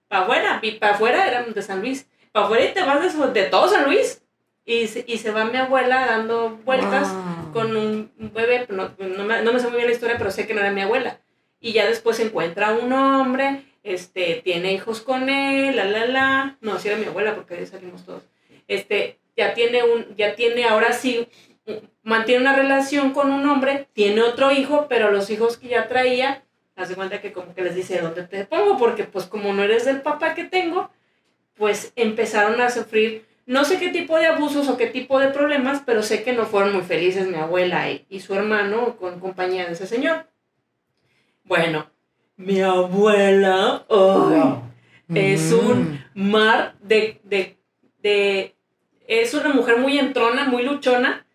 Para afuera, y para afuera éramos de San Luis. Para afuera y te vas de, de todo San Luis. Y se, y se va mi abuela dando vueltas Wow. Con un bebé, no, no, me, no me sé muy bien la historia, pero sé que no era mi abuela. Y ya después encuentra un hombre, este, tiene hijos con él, la, la, la. No, sí era mi abuela porque ahí salimos todos. Este, ya tiene un, ya tiene ahora sí, mantiene una relación con un hombre, tiene otro hijo, pero los hijos que ya traía, hace cuenta que como que les dice, ¿dónde te pongo? Porque pues como no eres del papá que tengo, pues empezaron a sufrir no sé qué tipo de abusos o qué tipo de problemas, pero sé que no fueron muy felices mi abuela y, y su hermano con compañía de ese señor. Bueno, mi abuela es Mm. un mar de, de, de... Es una mujer muy entrona, muy luchona,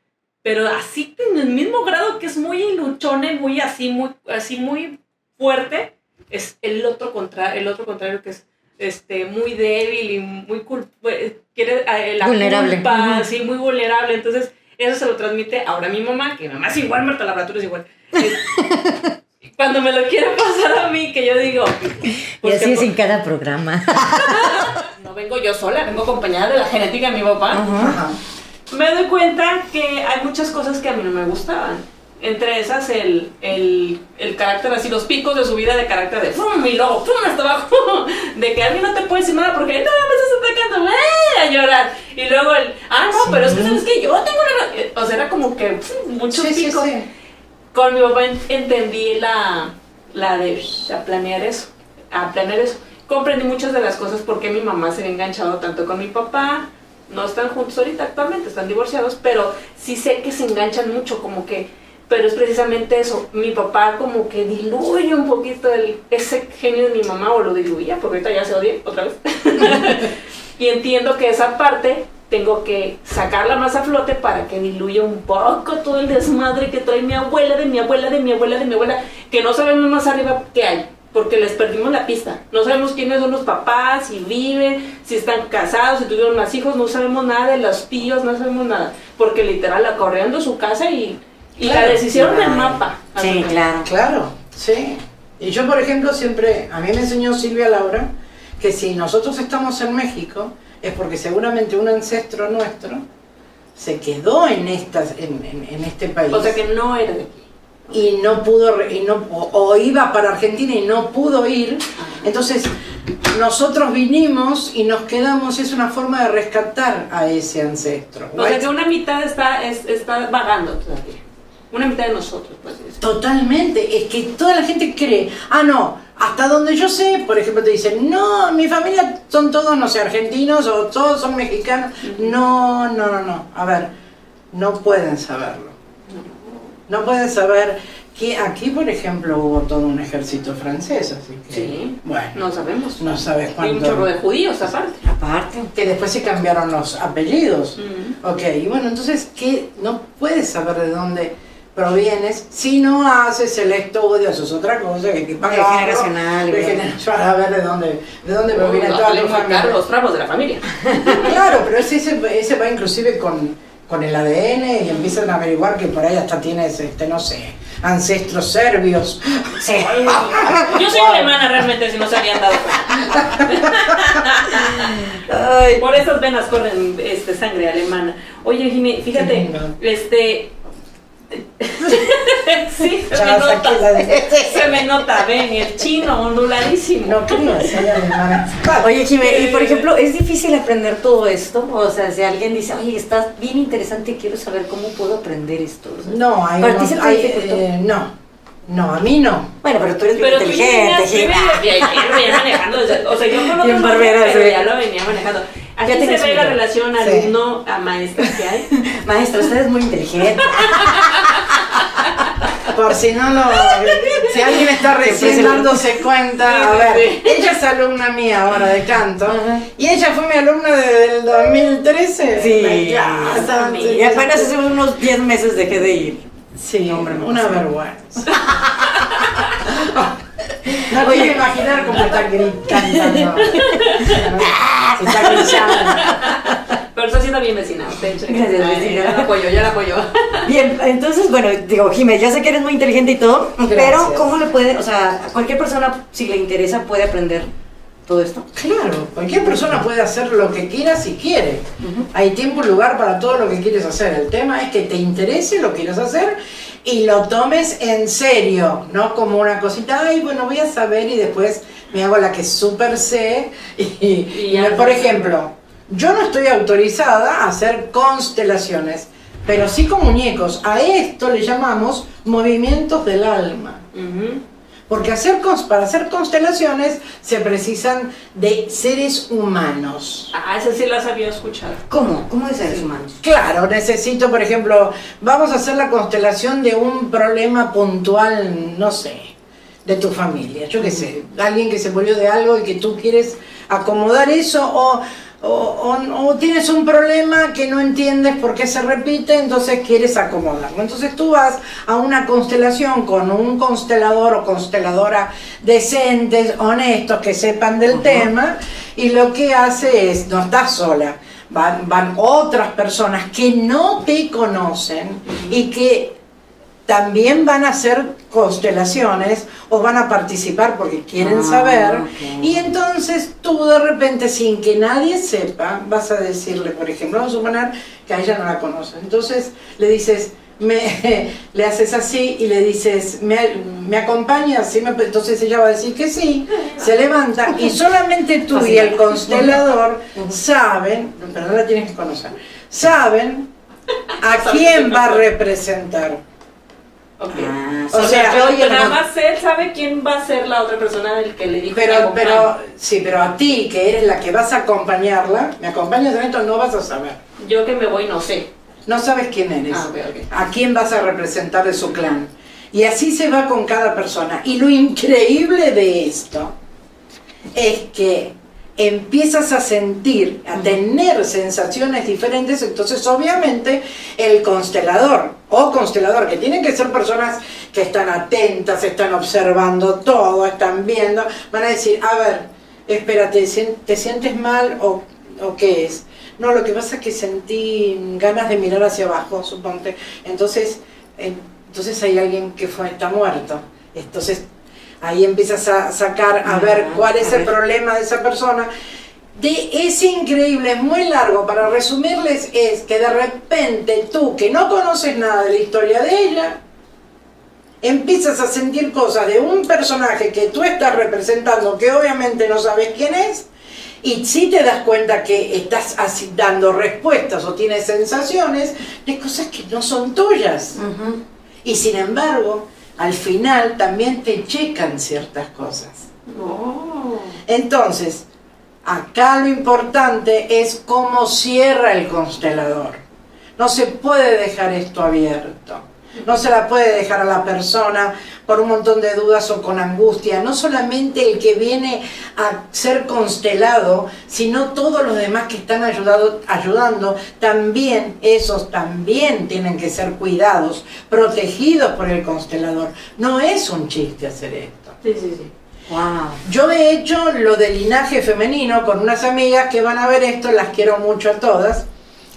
pero así en el mismo grado que es muy luchona y muy así, muy, así muy fuerte, es el otro, contra, el otro contrario que es este, muy débil y muy cul- eh, quiere eh, la Vulnerable. culpa, Ujú. sí, muy vulnerable. Entonces, Eso se lo transmite ahora mi mamá, que mi mamá es igual, Marta Labratura es igual. Es- Cuando me lo quiere pasar a mí, que yo digo... Y pues así que es en cada programa. No vengo yo sola, vengo acompañada de la genética de mi papá. Me doy cuenta que hay muchas cosas que a mí no me gustaban. Entre esas, el, el, el carácter así, los picos de su vida de carácter de ¡fum! y luego ¡fum! hasta abajo. De que a mí no te puede decir nada porque no me estás atacando, ¡eh! a llorar. Y luego el ¡ah, no! Pero es que sabes que yo tengo una. O sea, era como que ¡fum! muchos Sí, picos. sí. Con mi papá en- entendí la, la de a planear eso, a planear eso. Comprendí muchas de las cosas porque mi mamá se había enganchado tanto con mi papá. No están juntos ahorita actualmente, están divorciados, pero sí sé que se enganchan mucho, como que, pero es precisamente eso. Mi papá como que diluye un poquito el, ese genio de mi mamá o lo diluía, porque ahorita ya se odia otra vez. y entiendo que esa parte tengo que sacarla más a flote para que diluya un poco todo el desmadre que trae mi abuela, de mi abuela, de mi abuela, de mi abuela, que no sabemos más arriba qué hay, porque les perdimos la pista. No sabemos quiénes son los papás, si viven, si están casados, si tuvieron más hijos, no sabemos nada de los tíos, no sabemos nada, porque literal la corrieron su casa y, y la Claro. deshicieron del mapa. Sí, claro. Claro, sí. Y yo, por ejemplo, siempre, a mí me enseñó Silvia Laura que si nosotros estamos en México es porque seguramente un ancestro nuestro se quedó en, estas, en, en- en este país O sea que no era de aquí. y no pudo, re- y no, o, o iba para Argentina y no pudo ir. Entonces, nosotros vinimos y nos quedamos, es una forma de rescatar a ese ancestro. O sea que una mitad está, es- está vagando todavía. Una mitad de nosotros, pues. es- Totalmente, es que toda la gente cree, ah, no, hasta donde yo sé, por ejemplo, te dicen, no, mi familia son todos, no sé, argentinos o todos son mexicanos. No, no, no, no, a ver, no pueden saberlo. No pueden saber que aquí, por ejemplo, hubo todo un ejército francés, así que, Sí. bueno, No sabemos. no sabes Hay un chorro cuánto. de judíos aparte. Aparte. Que después se cambiaron los apellidos. Mm. Ok, y bueno, entonces, ¿qué? No puedes saber de dónde provienes si no haces el estudio, eso es otra cosa que, que De generacional, de generacional, a ver de dónde, de dónde proviene La toda tu lengua familia. cara, los trapos de la familia. Claro, pero ese, ese, va inclusive con, con el ADN y empiezan a averiguar que por ahí hasta tienes, este, no sé, ancestros serbios. Sí. Yo soy alemana realmente, si no se habían dado cuenta. Ay, Por esas venas corren este, sangre alemana. Oye, Jimmy, fíjate, este... sí, se me nota. Se me nota, ven, el chino onduladísimo. No creo, soy alemana. Oye, Jimé, y por ejemplo, ¿es difícil aprender todo esto? O sea, si alguien dice, oye, está bien interesante, quiero saber cómo puedo aprender esto. O sea, No, hay, ¿Para ti no, hay, eh, no, no, a mí no. Bueno, pero tú eres bien Pero tú inteligente, ya Jimé. venías- ya, lo venía manejando, desde- o sea, yo con Bien otros barbera, pero sí. ya lo venía manejando. Aquí Ya se ve la relación Sí. alumno a maestra que hay. Maestro, usted es muy inteligente. Por si no lo. Si alguien está recién se lo- dándose cuenta, a ver, ella es alumna mía ahora de canto. Y ella fue mi alumna desde el 2013. Sí. Ya, Y apenas hace unos 10 meses dejé de ir. Sí, Hombre, una vergüenza. No quiero imaginar cómo está gritando. Está gritando. Pero está siendo bien vecina. Gracias, vecina. Ya la apoyo, ya la apoyo. Bien, entonces, bueno, digo, Jimé, ya sé que eres muy inteligente y todo, pero. ¿cómo le puede, o sea, cualquier persona, si le interesa, puede aprender todo esto? Claro, cualquier persona puede hacer lo que quiera si quiere. Hay tiempo y lugar para todo lo que quieres hacer. El tema es que te interese lo que quieras hacer y lo tomes en serio, no como una cosita, ay, bueno, voy a saber y después me hago la que súper sé. Y, por ejemplo, yo no estoy autorizada a hacer constelaciones, pero sí con muñecos. A esto le llamamos movimientos del alma. Porque hacer para hacer constelaciones se precisan de seres humanos. Ah, esa sí las había escuchado. ¿Cómo? ¿Cómo de seres humanos? Claro, necesito, por ejemplo, vamos a hacer la constelación de un problema puntual, no sé, de tu familia, yo qué sé, alguien que se murió de algo y que tú quieres acomodar eso o, o, o- o tienes un problema que no entiendes por qué se repite, entonces quieres acomodarlo. Entonces tú vas a una constelación con un constelador o consteladora decentes, honestos, que sepan del tema y lo que hace es, no estás sola, van, van otras personas que no te conocen y que también van a hacer constelaciones o van a participar porque quieren Ah, saber. Y entonces tú de repente, sin que nadie sepa, vas a decirle, por ejemplo, vamos a suponer que a ella no la conoces. Entonces le dices, me, le haces así y le dices, ¿me, me acompañas? Sí, me- entonces ella va a decir que sí, se levanta y solamente tú y el constelador saben, pero no la tienes que conocer, saben a quién va a representar. Ok. Ah, O O sea, sea, oye, nada pero- más él sabe quién va a ser la otra persona del que le dijo que Pero, acompañe. pero, sí, pero a ti, que eres la que vas a acompañarla, me acompañas en esto, no vas a saber. Yo que me voy no sé. No sabes quién eres. Ah, ok, ok. A quién vas a representar de su clan. Y así se va con cada persona. Y lo increíble de esto es que empiezas a sentir, a tener sensaciones diferentes, entonces obviamente el constelador o constelador, que tienen que ser personas que están atentas, están observando todo, están viendo, van a decir, a ver, espérate, ¿sien- ¿te sientes mal o, o qué es? No, lo que pasa es que sentí ganas de mirar hacia abajo, suponte. Entonces, entonces hay alguien que fue, está muerto. Entonces ahí empiezas a sacar, a Ah, ver cuál es el ver. problema de esa persona. De, es increíble, es muy largo. Para resumirles, es que de repente tú, que no conoces nada de la historia de ella, empiezas a sentir cosas de un personaje que tú estás representando, que obviamente no sabes quién es, y si te das cuenta que estás así dando respuestas o tienes sensaciones de cosas que no son tuyas. Y sin embargo, al final también te checan ciertas cosas. No. Entonces, acá lo importante es cómo cierra el constelador. No se puede dejar esto abierto. No se la puede dejar a la persona por un montón de dudas o con angustia. No solamente el que viene a ser constelado, sino todos los demás que están ayudado- ayudando. También, esos también tienen que ser cuidados, protegidos por el constelador. No es un chiste hacer esto. Sí, sí, sí. Wow. Yo he hecho lo del linaje femenino con unas amigas que van a ver esto, las quiero mucho a todas.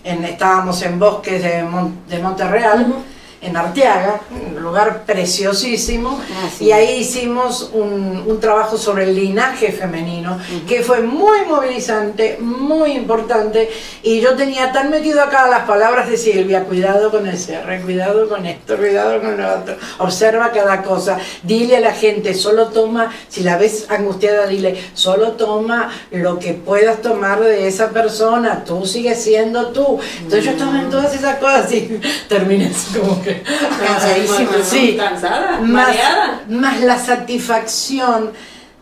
En- estábamos en bosques de, Mon- de Monterreal. En Arteaga, un lugar preciosísimo, Ah, sí. y ahí hicimos un, un trabajo sobre el linaje femenino, que fue muy movilizante, muy importante, y yo tenía tan metido acá las palabras de Silvia, cuidado con el cierre, cuidado con esto, cuidado con lo otro, observa cada cosa, dile a la gente, solo toma, si la ves angustiada, dile, solo toma lo que puedas tomar de esa persona, tú sigues siendo tú. Entonces yo estaba en todas esas cosas y terminé así como que... Cansadísima, ¿no? Sí. Cansada, Más, mareada. más la satisfacción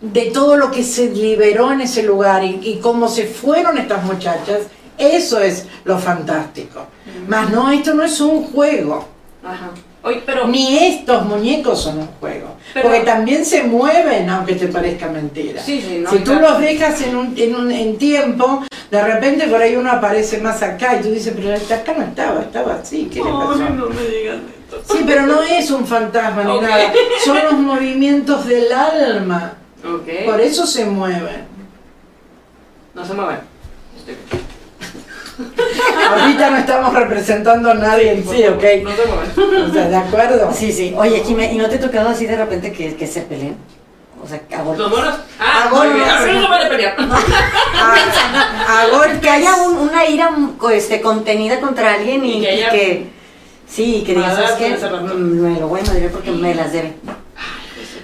de todo lo que se liberó en ese lugar y, y cómo se fueron estas muchachas, eso es lo fantástico. Más no, esto no es un juego. Ajá. Oye, pero. Ni estos muñecos son un juego. Pero- porque también se mueven, aunque te parezca mentira. Sí, sí, no, si tú claro. los dejas en un, en un en tiempo, de repente por ahí uno aparece más acá y tú dices, pero acá no estaba, estaba así, ¿qué le pasó? No me digan esto. Sí, pero no es un fantasma ni nada. Son los movimientos del alma. Por eso se mueven. No se mueven. Estoy. Ahorita no estamos representando a nadie en sí, ¿ok? No se mueven. O sea, ¿de acuerdo? Sí, sí. Oye, Jimé, ¿y no te ha tocado así de repente que, que se peleen? O sea, a golpes. ¿Los monos? Ah, bueno, bien. A mí sí. no a pelear. A, a golpes. Que haya un- una ira este, contenida contra alguien y, Y que y haya- que, sí, que digas, ¿sabes qué? Mm, Me lo voy a madrear porque me las debe.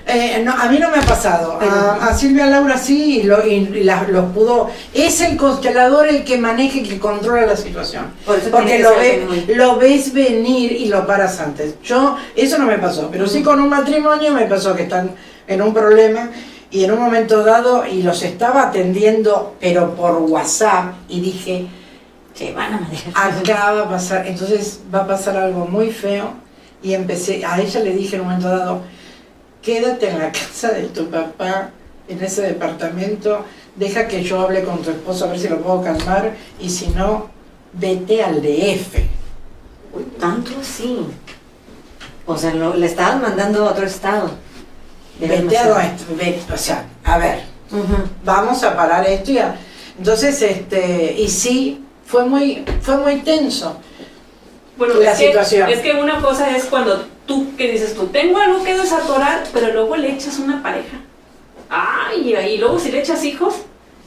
Eh, no, a mí no me ha pasado. A, a Silvia Laura sí, y, lo, y la- pudo. Es el constelador el que maneja y que controla la situación. Por Porque lo, ve- lo ves venir y lo paras antes. Yo, eso no me pasó, pero sí con un matrimonio me pasó que están en un problema y en un momento dado y los estaba atendiendo, pero por WhatsApp, y dije, Se van a acá va a pasar, entonces va a pasar algo muy feo y empecé, a ella le dije en un momento dado, quédate en la casa de tu papá, en ese departamento, deja que yo hable con tu esposo a ver si lo puedo calmar y si no, vete al DF. Uy, tanto así. O sea, lo- le estabas mandando a otro estado. Vete a demasiado. donde- ve- o sea, a ver, vamos a parar esto y a- entonces este y sí fue muy, fue muy tenso. Bueno, La es que- situación. es que una cosa es cuando tú, que dices tú, tengo algo que desatorar, pero luego le echas una pareja. Ay, y luego si le echas hijos,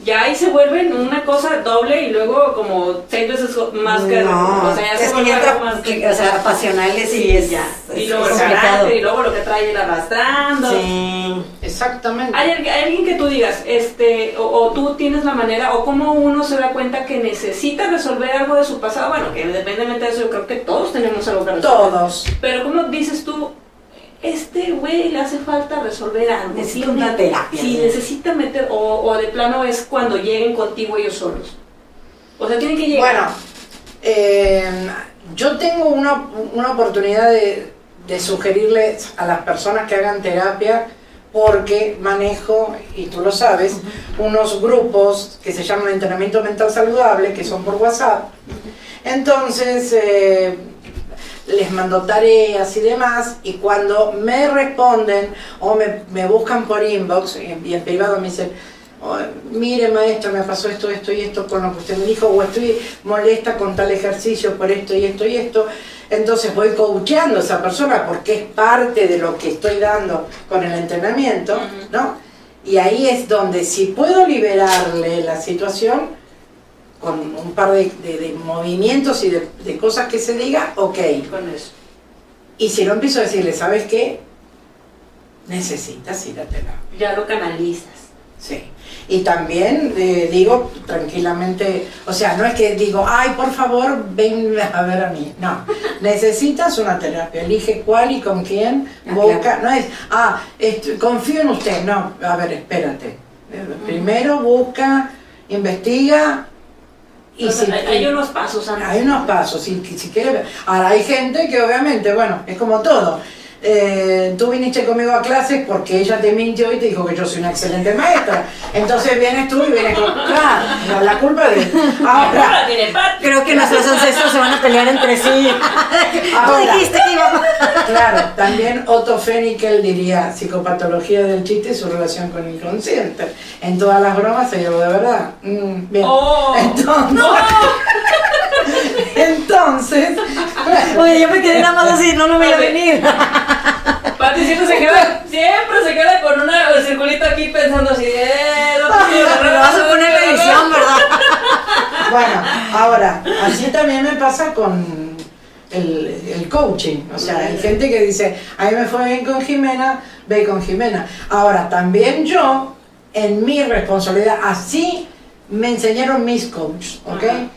ya ahí se vuelven una cosa doble y luego como seis veces más que... No, o sea, ya se vuelve algo entra, más que- o sea, pasionales y es, ya. Y luego es el complicado. carácter y luego lo que trae él arrastrando. Sí. Exactamente. ¿Hay, al- hay alguien que tú digas, este, o, o tú tienes la manera, o cómo uno se da cuenta que necesita resolver algo de su pasado? Bueno, que independientemente de eso, yo creo que todos tenemos algo que resolver. Todos. Pero ¿cómo dices tú, este güey le hace falta resolver algo? Necesita una terapia. Sí, necesita meter, o, o de plano es cuando lleguen contigo ellos solos. O sea, tienen que llegar. Bueno, eh, yo tengo una, una oportunidad de, de sugerirles a las personas que hagan terapia porque manejo, y tú lo sabes, unos grupos que se llaman entrenamiento mental saludable, que son por WhatsApp. Entonces, eh, les mando tareas y demás, y cuando me responden o me, me buscan por inbox y en, y en privado me dicen, "Oh, mire maestro, me pasó esto, esto y esto con lo que usted me dijo, o estoy molesta con tal ejercicio por esto y esto y esto, entonces voy coacheando a esa persona porque es parte de lo que estoy dando con el entrenamiento. ¿no? Y ahí es donde si puedo liberarle la situación, con un par de, de- de movimientos y de, de cosas que se diga, ok. con eso. Y si no empiezo a decirle, ¿sabes qué? Necesitas ir a terapia. Ya lo canalizas. Sí. Y también eh, digo tranquilamente, o sea, no es que digo, ay, por favor, ven a ver a mí. No, necesitas una terapia. Elige cuál y con quién. Ah, Busca, claro. no es, ah, confío en usted. No, a ver, espérate. Primero busca, investiga y si hay, hay unos pasos antes. hay unos pasos, si, si quiere ver. Ahora, hay gente que obviamente, bueno, es como todo. Eh, tú viniste conmigo a clases porque ella te mintió y te dijo que yo soy una excelente maestra. Entonces vienes tú y vienes con. Claro, no, la culpa de. Ahora, Ahora tiene parte. Creo que nuestros ancestros se van a pelear entre sí. Tú Ahora. dijiste que íbamos. claro, también Otto Fenikel diría psicopatología del chiste y su relación con el inconsciente. En todas las bromas hay algo de verdad. Mm, bien. Oh. Entonces, entonces, Oye, yo me quedé nada más así, no, me iba a venir. Pati siempre se queda, siempre se queda con una el circulito aquí pensando así, eh, no te vas a poner la edición, ¿verdad? Bueno, ahora, así también me pasa con el, el coaching. O sea, hay gente que dice, a mí me fue bien con Jimena, ve con Jimena. Ahora, también yo, en mi responsabilidad, así me enseñaron mis coaches, ¿ok? Ajá.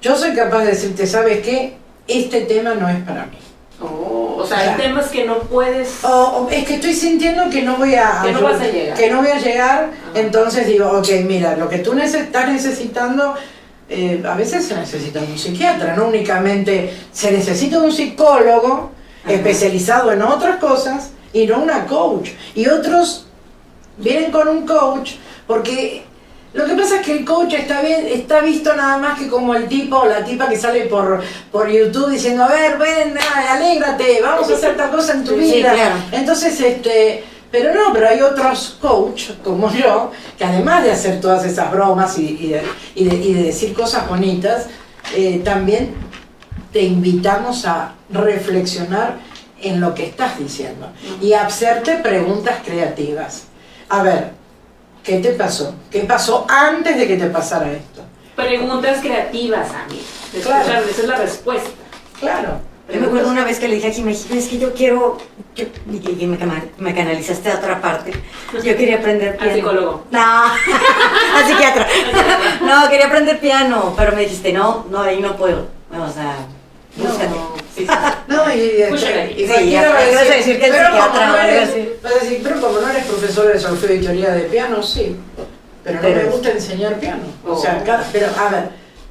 Yo soy capaz de decirte, ¿sabes qué? Este tema no es para mí. Oh, o sea, Ya. hay temas que no puedes. O, o es que estoy sintiendo que no voy a Que no vas a llegar. que no voy a llegar, Ah. entonces digo, ok, mira, lo que tú nece- estás necesitando, eh, a veces se necesita un psiquiatra, no únicamente se necesita un psicólogo Ajá. especializado en otras cosas y no una coach. Y otros vienen con un coach porque lo que pasa es que el coach está bien, está visto nada más que como el tipo o la tipa que sale por, por YouTube diciendo, a ver, ven, alégrate, vamos a hacer tal cosa en tu Sí, vida. claro. Entonces, este, pero no, pero hay otros coach como yo, que además de hacer todas esas bromas y, y de, y de- y de decir cosas bonitas, eh, también te invitamos a reflexionar en lo que estás diciendo y a hacerte preguntas creativas. A ver, ¿qué te pasó? ¿Qué pasó antes de que te pasara esto? Preguntas creativas, a mí. Claro. Esa es la respuesta. Claro. Yo me acuerdo una vez que le dije a Jimmy, Jimmy, es que yo quiero, yo, y me, cana- me canalizaste a otra parte. Yo quería aprender Al piano. psicólogo. No, al psiquiatra. No, quería aprender piano, pero me dijiste, no, no, ahí no puedo. O sea, búscate. No, sí, sí. No, y, y, Escúchale. y Sí, va a decir, que el pero psiquiatra no eres, vas a decir, pero como no eres profesor de solfeo y teoría de piano, sí, pero no me gusta enseñar piano. O sea, Oh. cada- pero a ver,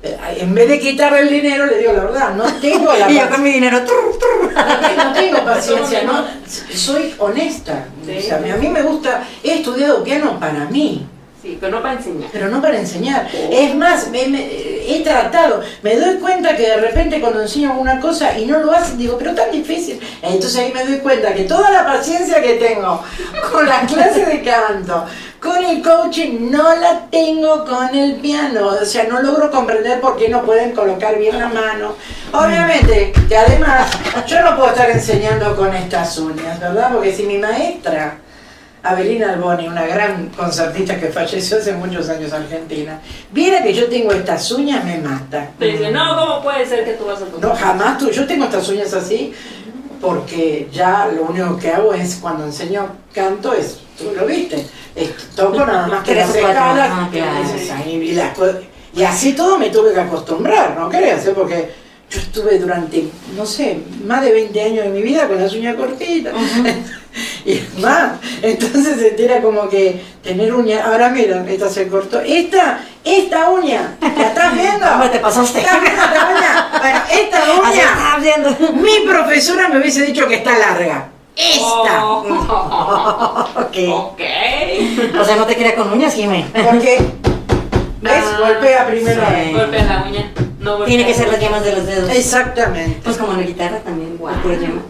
eh, en vez de quitarle el dinero, le digo la verdad, no tengo la Y yo con mi dinero, trrr, trrr. No tengo, no tengo paciencia, no, soy honesta. O sea, a mí me gusta, he estudiado piano para mí, Sí, pero no para enseñar. pero no para enseñar. Es más, me- he tratado, me doy cuenta que de repente cuando enseño una cosa y no lo hacen, digo, pero tan difícil. Entonces ahí me doy cuenta que toda la paciencia que tengo con las clases de canto, con el coaching, no la tengo con el piano. O sea, no logro comprender por qué no pueden colocar bien la mano. Obviamente, que además, yo no puedo estar enseñando con estas uñas, ¿verdad? Porque si mi maestra, Avelina Alboni, una gran concertista que falleció hace muchos años argentina, viera que yo tengo estas uñas, me mata. Te dice, no, ¿cómo puede ser que tú vas a No, jamás tú. Yo tengo estas uñas así porque ya lo único que hago es cuando enseño canto es, tú lo viste, es, toco nada más que las escalas ah, claro. y, las y así todo me tuve que acostumbrar, ¿no creas? eh? Porque yo estuve durante, no sé, más de 20 años de mi vida con las uñas cortitas. Y más, entonces era como que tener uñas, ahora mira, esta se cortó, esta, esta uña, ¿la estás viendo? Hombre, te pasaste. ¿Estás viendo esta uña? Bueno, esta uña, estás viendo. mi profesora me hubiese dicho que está larga. Esta. Oh, Ok. ok. O sea, no te quería con uñas, Jimé. Porque, ¿ves? Ah, Golpea primero. sí. Golpea la uña. No golpea Tiene que ser las uña. yemas de los dedos. Exactamente. Pues como en la guitarra también, la pura yema.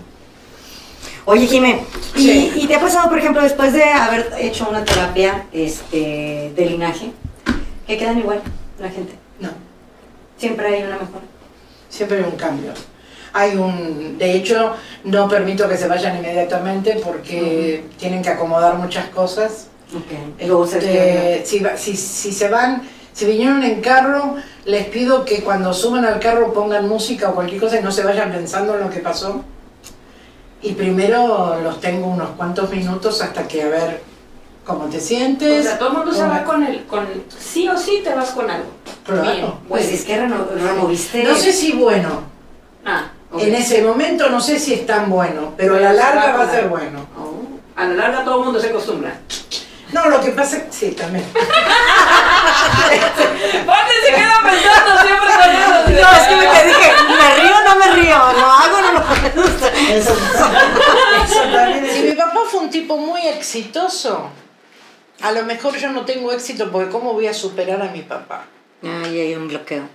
Oye, Jimé, ¿y, Sí. y te ha pasado, por ejemplo, después de haber hecho una terapia este, de linaje, que quedan igual la gente? No, Siempre hay una mejora. siempre hay un cambio. Hay un, de hecho, no permito que se vayan inmediatamente porque tienen que acomodar muchas cosas. Ok. Y luego se Este, si, si, si se van, si vinieron en carro, les pido que cuando suban al carro pongan música o cualquier cosa y no se vayan pensando en lo que pasó. Y primero los tengo unos cuantos minutos hasta que a ver cómo te O sientes. sea, todo el mundo se va con el, con, sí o sí te vas con algo. Claro. Bien, Pues bueno. es que reno- removiste. No sé si bueno, Ah, ok. en ese momento no sé si es tan bueno, pero a la larga va a ser bueno. Oh, A la larga todo el mundo se acostumbra. No, lo que pasa sí, también. Aparte se queda pensando siempre con eso. No, es que me dije, ¿me río o no me río? ¿Lo hago o no lo gusta? Eso, eso también. Si mi papá fue un tipo muy exitoso, a lo mejor yo no tengo éxito porque ¿cómo voy a superar a mi papá? Ahí hay un bloqueo.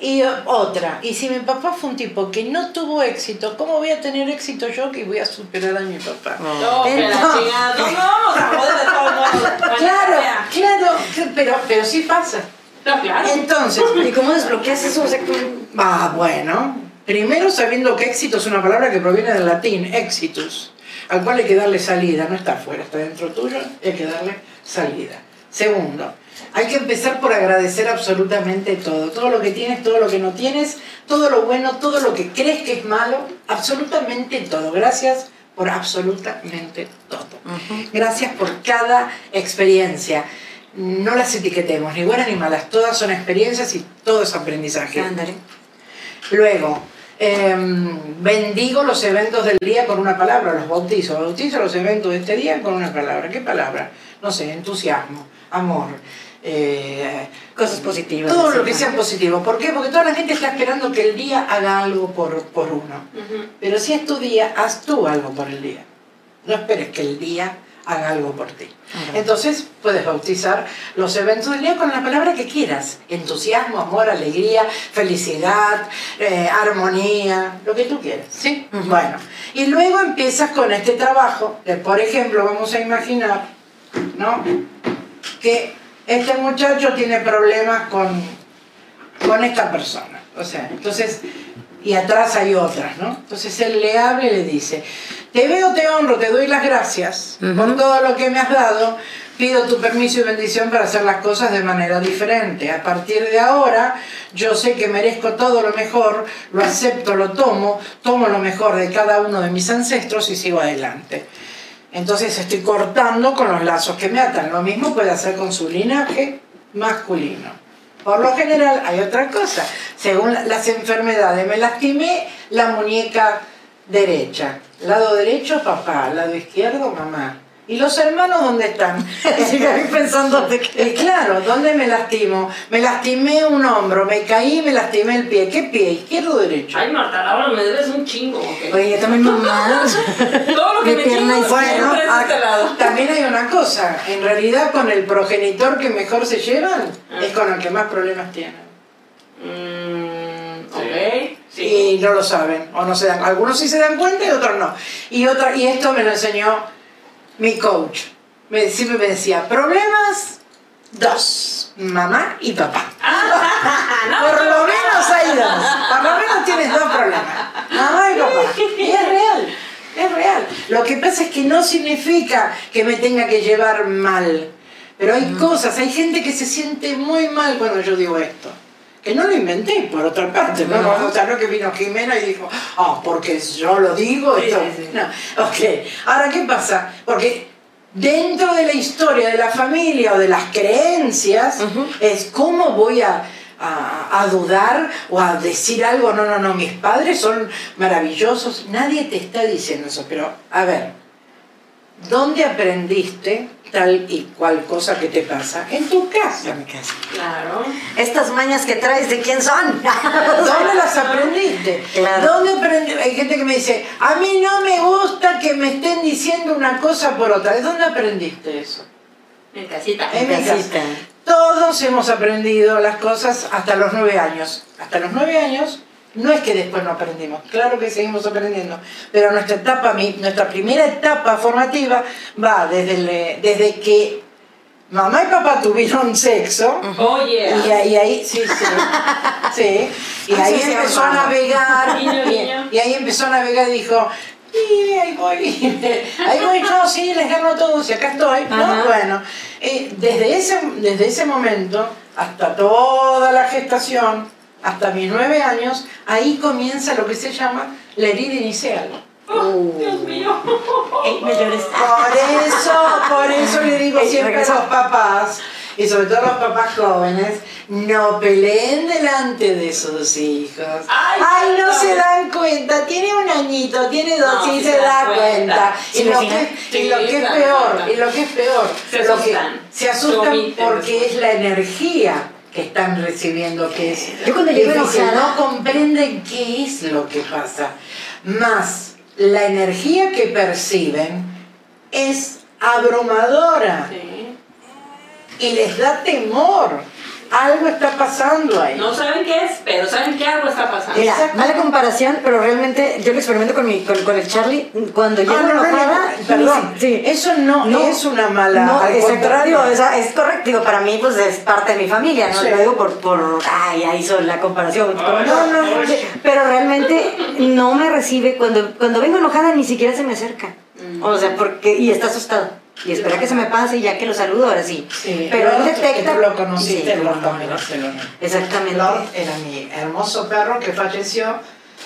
Y eh, otra, y si mi papá fue un tipo que no tuvo éxito, ¿cómo voy a tener éxito yo que voy a superar a mi papá? No, que la Entonces- chingada. No, no vamos a joder de todos modos. Claro, sea. claro, pero, pero sí pasa. No, claro. Entonces, ¿Y cómo desbloqueas eso? O sea, ¿cómo- Ah, bueno. Primero sabiendo que éxito es una palabra que proviene del latín, exitus, al cual hay que darle salida, no está afuera, está dentro tuyo, hay que darle salida. Segundo, hay que empezar por agradecer absolutamente todo, todo lo que tienes, todo lo que no tienes, todo lo bueno, todo lo que crees que es malo, absolutamente todo. Gracias por absolutamente todo. Gracias por cada experiencia. No las etiquetemos, ni buenas ni malas, todas son experiencias y todo es aprendizaje. Ándale. Luego, em, bendigo los eventos del día con una palabra, los bautizo. Bautizo los eventos de este día con una palabra. ¿Qué palabra? No sé, entusiasmo, amor, eh, Cosas positivas. todo lo que sea positivo. ¿Por qué? Porque toda la gente está esperando que el día haga algo por, por uno. Pero si es tu día, haz tú algo por el día. No esperes que el día haga algo por ti. Entonces puedes bautizar los eventos del día con la palabra que quieras. Entusiasmo, amor, alegría, felicidad, eh, armonía, lo que tú quieras. ¿sí? Bueno, y luego empiezas con este trabajo. de, por ejemplo, vamos a imaginar, ¿no? Que este muchacho tiene problemas con, con esta persona. O sea, entonces, y atrás hay otras, ¿no? Entonces él le habla y le dice, te veo, te honro, te doy las gracias por Ujú. todo lo que me has dado, pido tu permiso y bendición para hacer las cosas de manera diferente. A partir de ahora, yo sé que merezco todo lo mejor, lo acepto, lo tomo, tomo lo mejor de cada uno de mis ancestros y sigo adelante. Entonces estoy cortando con los lazos que me atan. Lo mismo puede hacer con su linaje masculino. Por lo general hay otra cosa. Según la- las enfermedades, me lastimé la muñeca derecha. Lado derecho, papá. Lado izquierdo, mamá. ¿Y los hermanos dónde están? Sigo ahí pensando de que... Y claro, ¿dónde me lastimo? Me lastimé un hombro, me caí, me lastimé el pie. ¿Qué pie? ¿Izquierdo o derecho? Ay, Marta, ahora me debes un chingo, ¿ok? Oye, yo también mamá. Todo lo que mi me pierna chingo, siempre es de este lado. También hay una cosa, en realidad con el progenitor que mejor se llevan Ah. es con el que más problemas tienen. Mm, ok, sí. Y no lo saben, o no se dan, algunos sí se dan cuenta y otros no. Y otra, y esto me lo enseñó mi coach. me, siempre me decía, problemas, dos, mamá y papá. por lo menos hay dos, por lo menos tienes dos problemas, mamá y papá. Y es real, es real. Lo que pasa es que no significa que me tenga que llevar mal, pero hay cosas, hay gente que se siente muy mal cuando yo digo esto. Que no lo inventé, por otra parte, ¿no? No. O sea, no que vino Jimena y dijo, ah, porque yo lo digo, Sí, esto. sí, sí. No, ok. Ahora, ¿qué pasa? Porque dentro de la historia de la familia o de las creencias, es cómo voy a, a- a dudar o a decir algo. No, no, no, mis padres son maravillosos. Nadie te está diciendo eso, pero a ver, ¿dónde aprendiste tal y cual cosa que te pasa? En tu casa. En mi casa. Claro. Estas mañas que traes, ¿de quién son? ¿Dónde las aprendiste? Claro. ¿Dónde aprendí? Hay gente que me dice, a mí no me gusta que me estén diciendo una cosa por otra. ¿De dónde aprendiste eso? En casita. En mi casita. casa. Todos hemos aprendido las cosas hasta los nueve años. Hasta los nueve años no es que después no aprendimos, claro que seguimos aprendiendo, pero nuestra etapa, nuestra primera etapa formativa va desde, el- desde que mamá y papá tuvieron sexo. Oye. Y ahí, ahí, sí, sí. Sí. Y ahí se empezó a navegar. Y, ahí empezó a navegar y dijo, y ahí voy. Ahí voy yo, sí, les gano a todos y acá estoy. Bueno, eh, desde, ese, desde ese momento hasta toda la gestación, hasta mis nueve años, ahí comienza lo que se llama la herida inicial. Oh, Dios mío. Ey, me llores. Por eso, por eso le digo siempre a los papás, y sobre todo a los papás jóvenes, no peleen delante de sus hijos. Ay, no no. se dan cuenta, tiene un añito, tiene dos, No, y sí se, se da dan cuenta. Y, lo sí, que, y lo que es peor, y lo que es peor, Se lo que- asustan. se asustan porque es la energía que están recibiendo que es Yo cuando llego enojada- no comprenden qué es lo que pasa. Más la energía que perciben es abrumadora Sí. y les da temor. Algo está pasando ahí. No saben qué es, pero saben que algo está pasando. Mira, mala comparación, pero realmente yo lo experimento con, mi, con, con el Charlie. Cuando llego Ah, no, no, enojada, no, perdón, sí, eso no, es una mala. No, al es contrario. contrario, o sea, es correcto. Digo, para mí, pues es parte de mi familia, no Sí. lo digo por, por. Ay, ya hizo la comparación. Ay, no, no, sí, pero realmente no me recibe. Cuando, cuando vengo enojada, ni siquiera se me acerca. Mm. O sea, porque. Y está asustado. Y espera que se me pase ya que lo saludo, ahora sí. Sí, pero él detecta. que tú lo conociste, Sí, Lord no, no. Barcelona. Exactamente. Lord era mi hermoso perro que falleció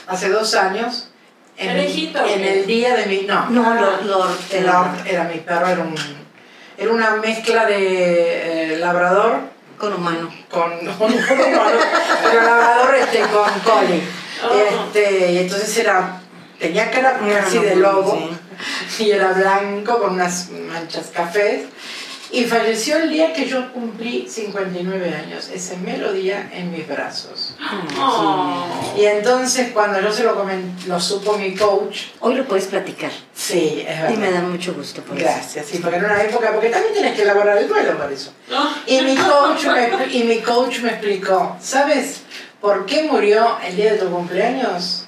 hace dos años. En, ¿El en el día de mi. No, No, Lord, Lord. el Lord era mi perro, era, un, era una mezcla de eh, labrador Con humano. con, con humano, pero labrador este, con collie. Oh. Este, y entonces era, tenía cara casi de lobo y era blanco con unas manchas cafés. Y falleció el día que yo cumplí 59 años, ese mero día en mis brazos. Oh. Y entonces cuando yo se lo comenté, lo supo mi coach, Hoy lo puedes platicar. sí, es verdad. Y me da mucho gusto por eso. Gracias, sí, porque en una época, porque también tienes que elaborar el duelo por eso. No. Y mi coach me, y mi coach me explicó, ¿sabes por qué murió el día de tu cumpleaños?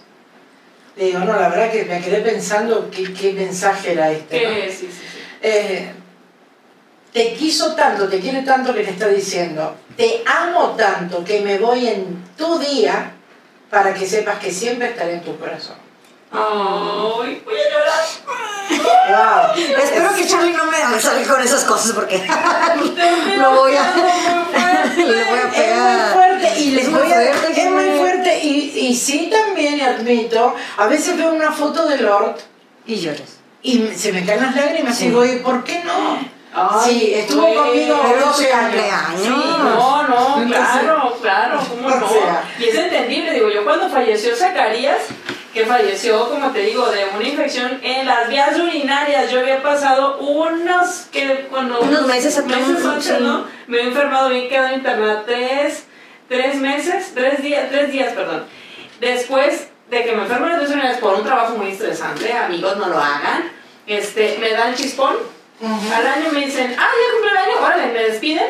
Le digo, no, la verdad que me quedé pensando qué, qué mensaje era este. sí, sí, sí. Eh, te quiso tanto, te quiere tanto que te está diciendo, te amo tanto que me voy en tu día para que sepas que siempre estaré en tu corazón. Ay, voy a llorar. ¡Wow! Espero que Charlie no me salga con esas cosas porque lo voy a, le voy a Es muy pegar. fuerte y les voy a y, y sí también y admito, a veces veo una foto de Lord Y lloras. y se me caen las lágrimas y Sí. digo, ¿y por qué no? Ay, sí, estuvo güey. conmigo Pero es 12 tu años. cumpleaños. Sí, no, no, claro, claro, ¿cómo O no? sea. y es entendible, digo, yo cuando falleció Zacarías, que falleció, como te digo, de una infección en las vías urinarias, yo había pasado unos, que cuando... Unos meses atrás, meses sí. ¿no? Me había enfermado bien, quedado internada tres, tres meses, tres días, tres días, perdón. Después de que me enfermo en las vías urinarias por un trabajo muy estresante, amigos, no lo hagan, este, me dan chispón, Ujú. al año me dicen, ah, ya cumplió el año, órale, me despiden.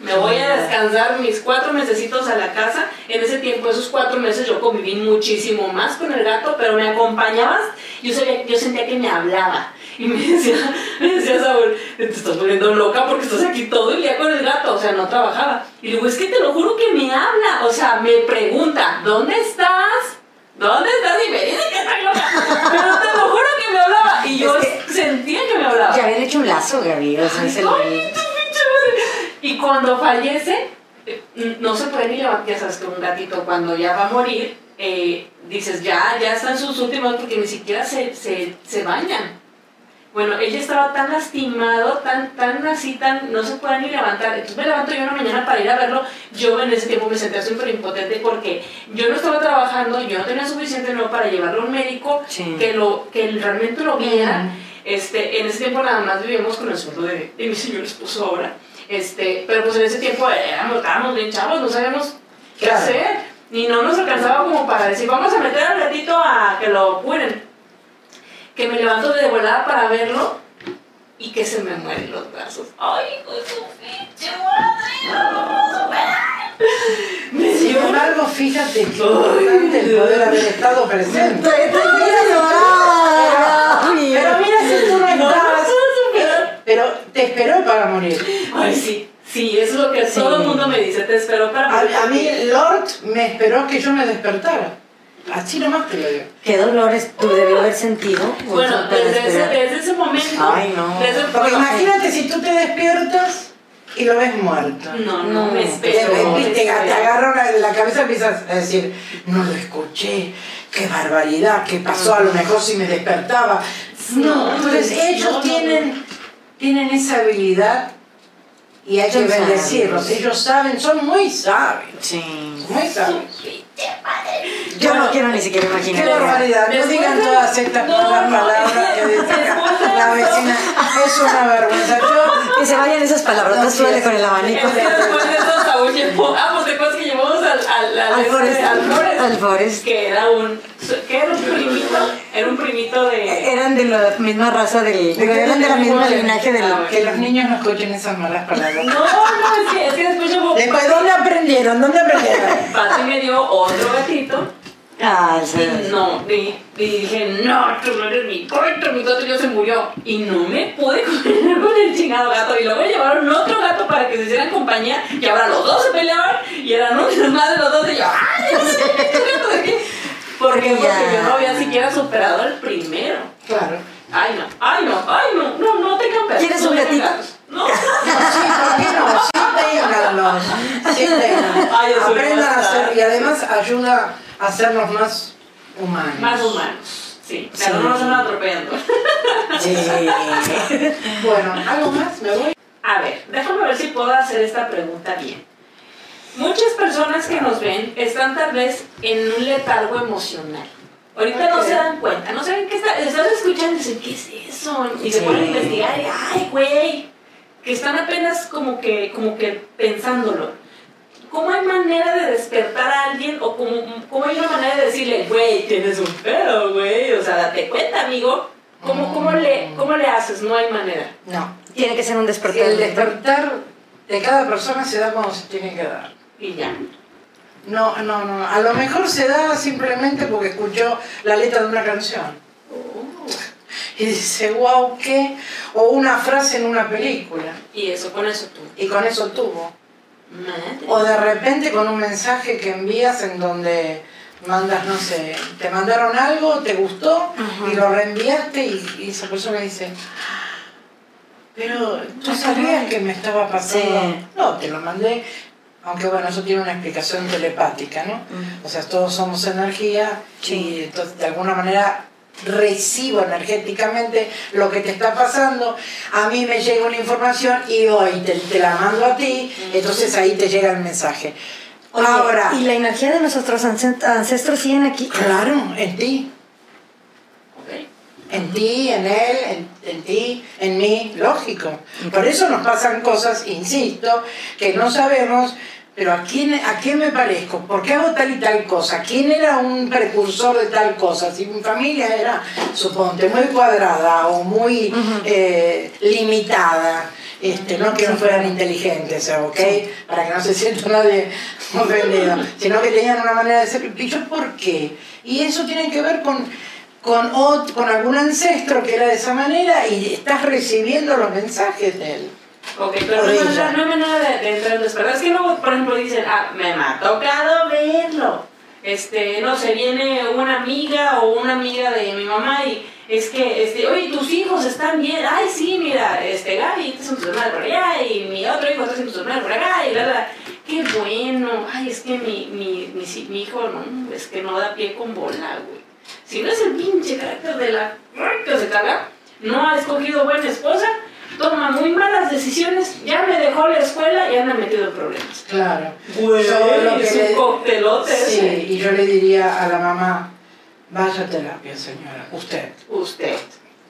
Me voy a descansar mis cuatro mesecitos a la casa. En ese tiempo, esos cuatro meses, yo conviví muchísimo más con el gato, pero me acompañabas. Yo, sabía, yo sentía que me hablaba. Y me decía, me decía Saúl, te estás poniendo loca porque estás aquí todo el día con el gato. O sea, no trabajaba. Y digo, es que te lo juro que me habla. O sea, me pregunta, ¿dónde estás? ¿Dónde estás? Y me dice que está loca. Pero te lo juro que me hablaba. Y yo Es que- sentía que me hablaba. Ya habían hecho un lazo, Gaby. O sea, es el... Y cuando fallece, eh, no se puede ni levantar, ya sabes que un gatito cuando ya va a morir, eh, dices, ya, ya están sus últimos porque ni siquiera se, se, se bañan. Bueno, ella estaba tan lastimado, tan, tan así, tan, no se puede ni levantar. Entonces me levanto yo una mañana para ir a verlo. Yo en ese tiempo me sentía súper impotente porque yo no estaba trabajando, yo no tenía suficiente no para llevarlo a un médico Sí. que, lo, que realmente lo viera. Este, en ese tiempo nada más vivíamos con el sueldo de, de mi señor esposo ahora. Este, pero pues en ese tiempo éramos, estábamos bien chavos, no sabíamos qué Claro. hacer. Y no nos alcanzaba como para decir, vamos a meter al gatito a que lo curen. Que me levanto de volada para verlo y que se me mueren los brazos. ¡Ay, hijo de su pinche madre! No lo puedo superar. Me Sin dio embargo, fíjate que importante el poder haber estado presente. Te- te quiero llorar. Pero mira si tú no estabas. Pero te esperó para morir. Ay, sí, sí, eso es lo que Sí. todo el mundo me dice, te espero para A, morir. a mí, Lord me esperó que yo me despertara. Así nomás te lo digo. ¿Qué dolores tú debió haber sentido? Bueno, desde ese, desde ese momento. Ay, no. desde- Porque bueno, imagínate si tú te despiertas y lo ves muerto. No, no, No, me espero. te- agarra la, la cabeza y empiezas a decir, no lo escuché, qué barbaridad, qué pasó, a lo mejor si me despertaba. No, No, entonces ellos no, no, tienen, tienen esa habilidad y hay que Son bendecirlos. sabios. Ellos saben, son muy sabios, Sí. muy sabios. Yo Bueno, no quiero ni siquiera Qué imaginar. barbaridad, no digan de- todas estas No, malas no, palabras que dice acá después de la vecina. Es una vergüenza. Yo, Que se vayan esas palabrotas, No, suele con el abanico. Es que después de eso, Saúl llevó, ah, pues después que llevamos al, al, al, Al este, Forest. al Forest, Al Forest. que era un, que era un primito, era un primito de, Eran de la misma raza del. Digo, eran de la misma linaje del. Ah, que los niños no escuchen esas malas palabras. no, no, es que, es que después llevó, Después, ¿dónde aprendieron? ¿Dónde aprendieron? Pati me dio otro gatito, Ah, y sí. no, y, y dije, no, tú no eres mi gato, mi gato ya se murió, y no me pude coger con el chingado gato, y luego llevaron otro gato para que se hicieran compañía, y ahora los dos se peleaban, y eran un desmadre los dos, y yo, ¡ay, ya sé, gato de aquí! ¿Por qué? Porque ya- yo no había siquiera superado el primero. Claro. Ay, no, ay, no, ay, no, no, no tengan perros. ¿Quieres no un gatito? gatos. No. Sí, ¿por qué no? Sí, Sí. Ay, Aprendan a hacer y además ayuda a hacernos más humanos. Más humanos. Sí, Sí. pero no nos van atropellando. Sí. Bueno, ¿algo más? ¿Me voy? A ver, déjame ver si puedo hacer esta pregunta bien. Muchas personas que nos ven están tal vez en un letargo emocional. Ahorita no se dan cuenta, no saben qué está, están escuchando y dicen, ¿qué es eso? Y se Sí. ponen a investigar y, ay, güey, que están apenas como que, como que pensándolo. ¿Cómo hay manera de despertar a alguien o cómo, cómo hay una manera de decirle, güey, tienes un pedo, güey? O sea, date cuenta, amigo. ¿Cómo, cómo, le, ¿Cómo le haces? No hay manera. No. Tiene que ser un despertar. El despertar de cada persona se da cuando se tiene que dar. Y ya. No, no, no. A lo mejor se da simplemente porque escuchó la letra de una canción. Y dice, wow, ¿qué? O una frase en una película. Y eso, con eso tú. Y con eso tuvo. Madre. O de repente con un mensaje que envías en donde mandas, no sé, te mandaron algo, te gustó Ajá. y lo reenviaste y, y esa persona dice, pero tú sabías que me estaba pasando. Sí. No, te lo mandé, aunque bueno, eso tiene una explicación telepática, ¿no? Mm. O sea, todos somos energía Sí. y entonces de alguna manera recibo energéticamente lo que te está pasando, a mí me llega una información y hoy te, te la mando a ti, entonces ahí te llega el mensaje. Oye, Ahora, ¿Y la energía de nuestros ancest- ancestros siguen aquí? claro, en ti, en ti, en él, en, en ti, en mí, lógico. Por eso nos pasan cosas, insisto, que no sabemos, pero ¿a quién, ¿a quién me parezco? ¿Por qué hago tal y tal cosa? ¿Quién era un precursor de tal cosa? Si mi familia era, suponte, muy cuadrada o muy eh, limitada, Este, no que no fueran inteligentes, ¿ok? Para que no se sienta nadie ofendido, sino que tenían una manera de ser. ¿Y yo por qué? Y eso tiene que ver con, con, con algún ancestro que era de esa manera y estás recibiendo los mensajes de él. Ok, pero no hay manera, no hay manera de, de entrar en despertar. Es que luego, por ejemplo, dicen, ah, me, me ha tocado verlo. Este, no sé, viene una amiga o una amiga de mi mamá y es que, este, oye, tus hijos están bien. Ay, sí, mira, este, Gaby, este es un hermano por allá y mi otro hijo está haciendo su hermano por acá y la, la. Qué bueno. Ay, es que mi, mi, mi, si- mi hijo, no, es que no da pie con bola, güey. Si no es el pinche carácter de la que se caga, no ha escogido buena esposa, toma muy malas decisiones, ya me dejó la escuela y anda metido en problemas. Claro. Güey, que es le- un coctelote Sí, ese. y yo le diría a la mamá, vaya a terapia, señora, usted. Usted.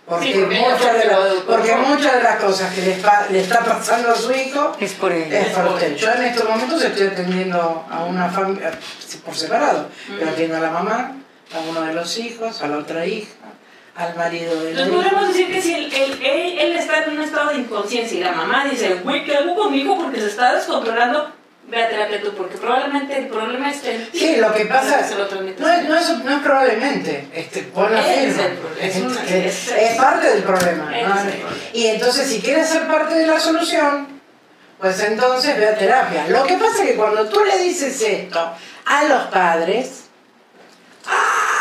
Porque, Sí, porque ella muchas, de las- educó. porque muchas de las cosas que le, pa- le está pasando a su hijo Es por él. es por por usted. Yo en estos momentos estoy atendiendo a una familia por separado, pero Mm. atiendo a la mamá, a uno de los hijos, a la otra hija, al marido de Entonces podemos decir que si él, él, él- él está en un estado de inconsciencia y la mamá dice, güey, ¿qué hago con mi hijo? Porque se está descontrolando, ve a terapia tú, porque probablemente el problema en ti. Sí, lo que pasa Se lo transmites. no es, no es, no es probablemente, este, pon la Es firma. el es Es, una- es- es- es parte del problema. Es. Y entonces si quieres ser parte de la solución, pues entonces ve a terapia. Lo que pasa es que cuando tú le dices esto a los padres,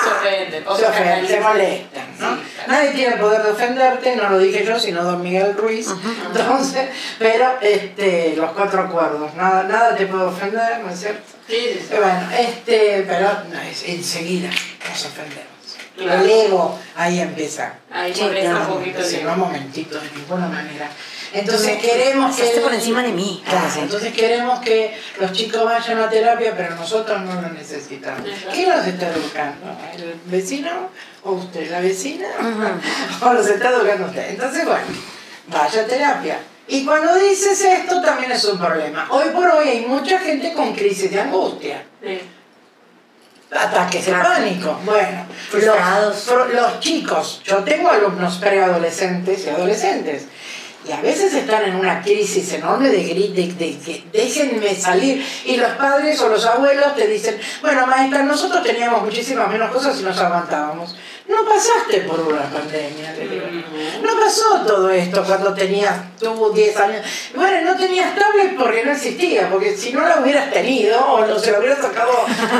Se ofenden. o se ofenden, se molestan, ¿no? Sí, claro. Nadie tiene el poder de ofenderte, no lo dije yo, sino don Miguel Ruiz. Entonces, pero este, los cuatro acuerdos, nada, nada te puede ofender, ¿no es cierto? Sí, sí, Bueno, este, pero no, es, enseguida nos ofendemos. Claro. El ego ahí empieza. Ahí claro. un poquito. Sí, sí. no, momentito, de ninguna manera. Entonces queremos que... por encima de mí. Claro, Sí. entonces queremos que los chicos vayan a terapia, pero nosotros no lo necesitamos. ¿Quién los está educando? ¿El vecino o usted? ¿La vecina? ¿O los está educando usted? Entonces, bueno, vaya a terapia. Y cuando dices esto también es un problema. Hoy por hoy hay mucha gente con crisis de angustia. Sí. Ataques de pánico. Bueno, los chicos, yo tengo alumnos preadolescentes y adolescentes, y a veces están en una crisis enorme de de, de que déjenme salir. Y los padres o los abuelos te dicen, bueno, maestra, nosotros teníamos muchísimas menos cosas y nos aguantábamos. No pasaste por una pandemia, le digo. No pasó todo esto cuando tenías tú 10 años. Bueno, no tenías tablet porque no existía, porque si no la hubieras tenido o no se la hubieras sacado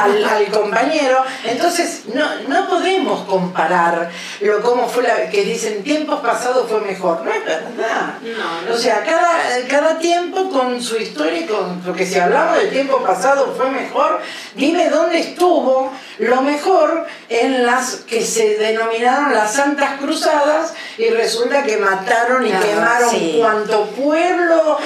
al, al compañero, entonces no, no podemos comparar lo cómo fue la que dicen tiempos pasados fue mejor. No es verdad. No, no. O sea, cada, cada tiempo con su historia y con. Porque si hablamos del tiempo pasado fue mejor, dime dónde estuvo lo mejor en las que se denominaron las Santas Cruzadas y resulta que mataron y Ah, quemaron sí. cuanto pueblo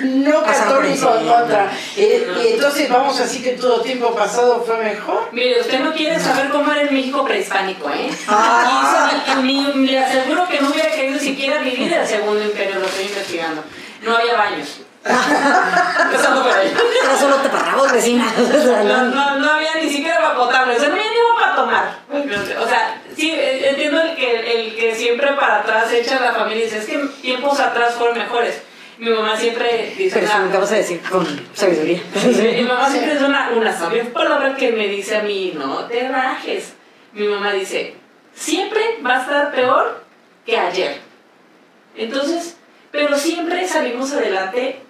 no católico contra. Y, y entonces vamos así que todo tiempo pasado fue mejor. Mire, usted no quiere saber cómo era el México prehispánico, ¿eh? Ah. Y eso, ni, ni- le aseguro que no hubiera querido siquiera vivir el segundo imperio, lo estoy investigando. No había baños. Ahí. Era solo taparrabos, vecina. No, no, no había ni siquiera para potable, o sea, no había para tomar. O sea, sí, entiendo el que, el que siempre para atrás echa a la familia y dice, es que tiempos atrás fueron mejores. Mi mamá siempre dice, Pero eso "Ah, acabas de decir con sabiduría. mi mamá siempre es una, una sabia palabra que me dice a mí, no te rajes. Mi mamá dice, siempre va a estar peor que ayer. Entonces, pero siempre salimos adelante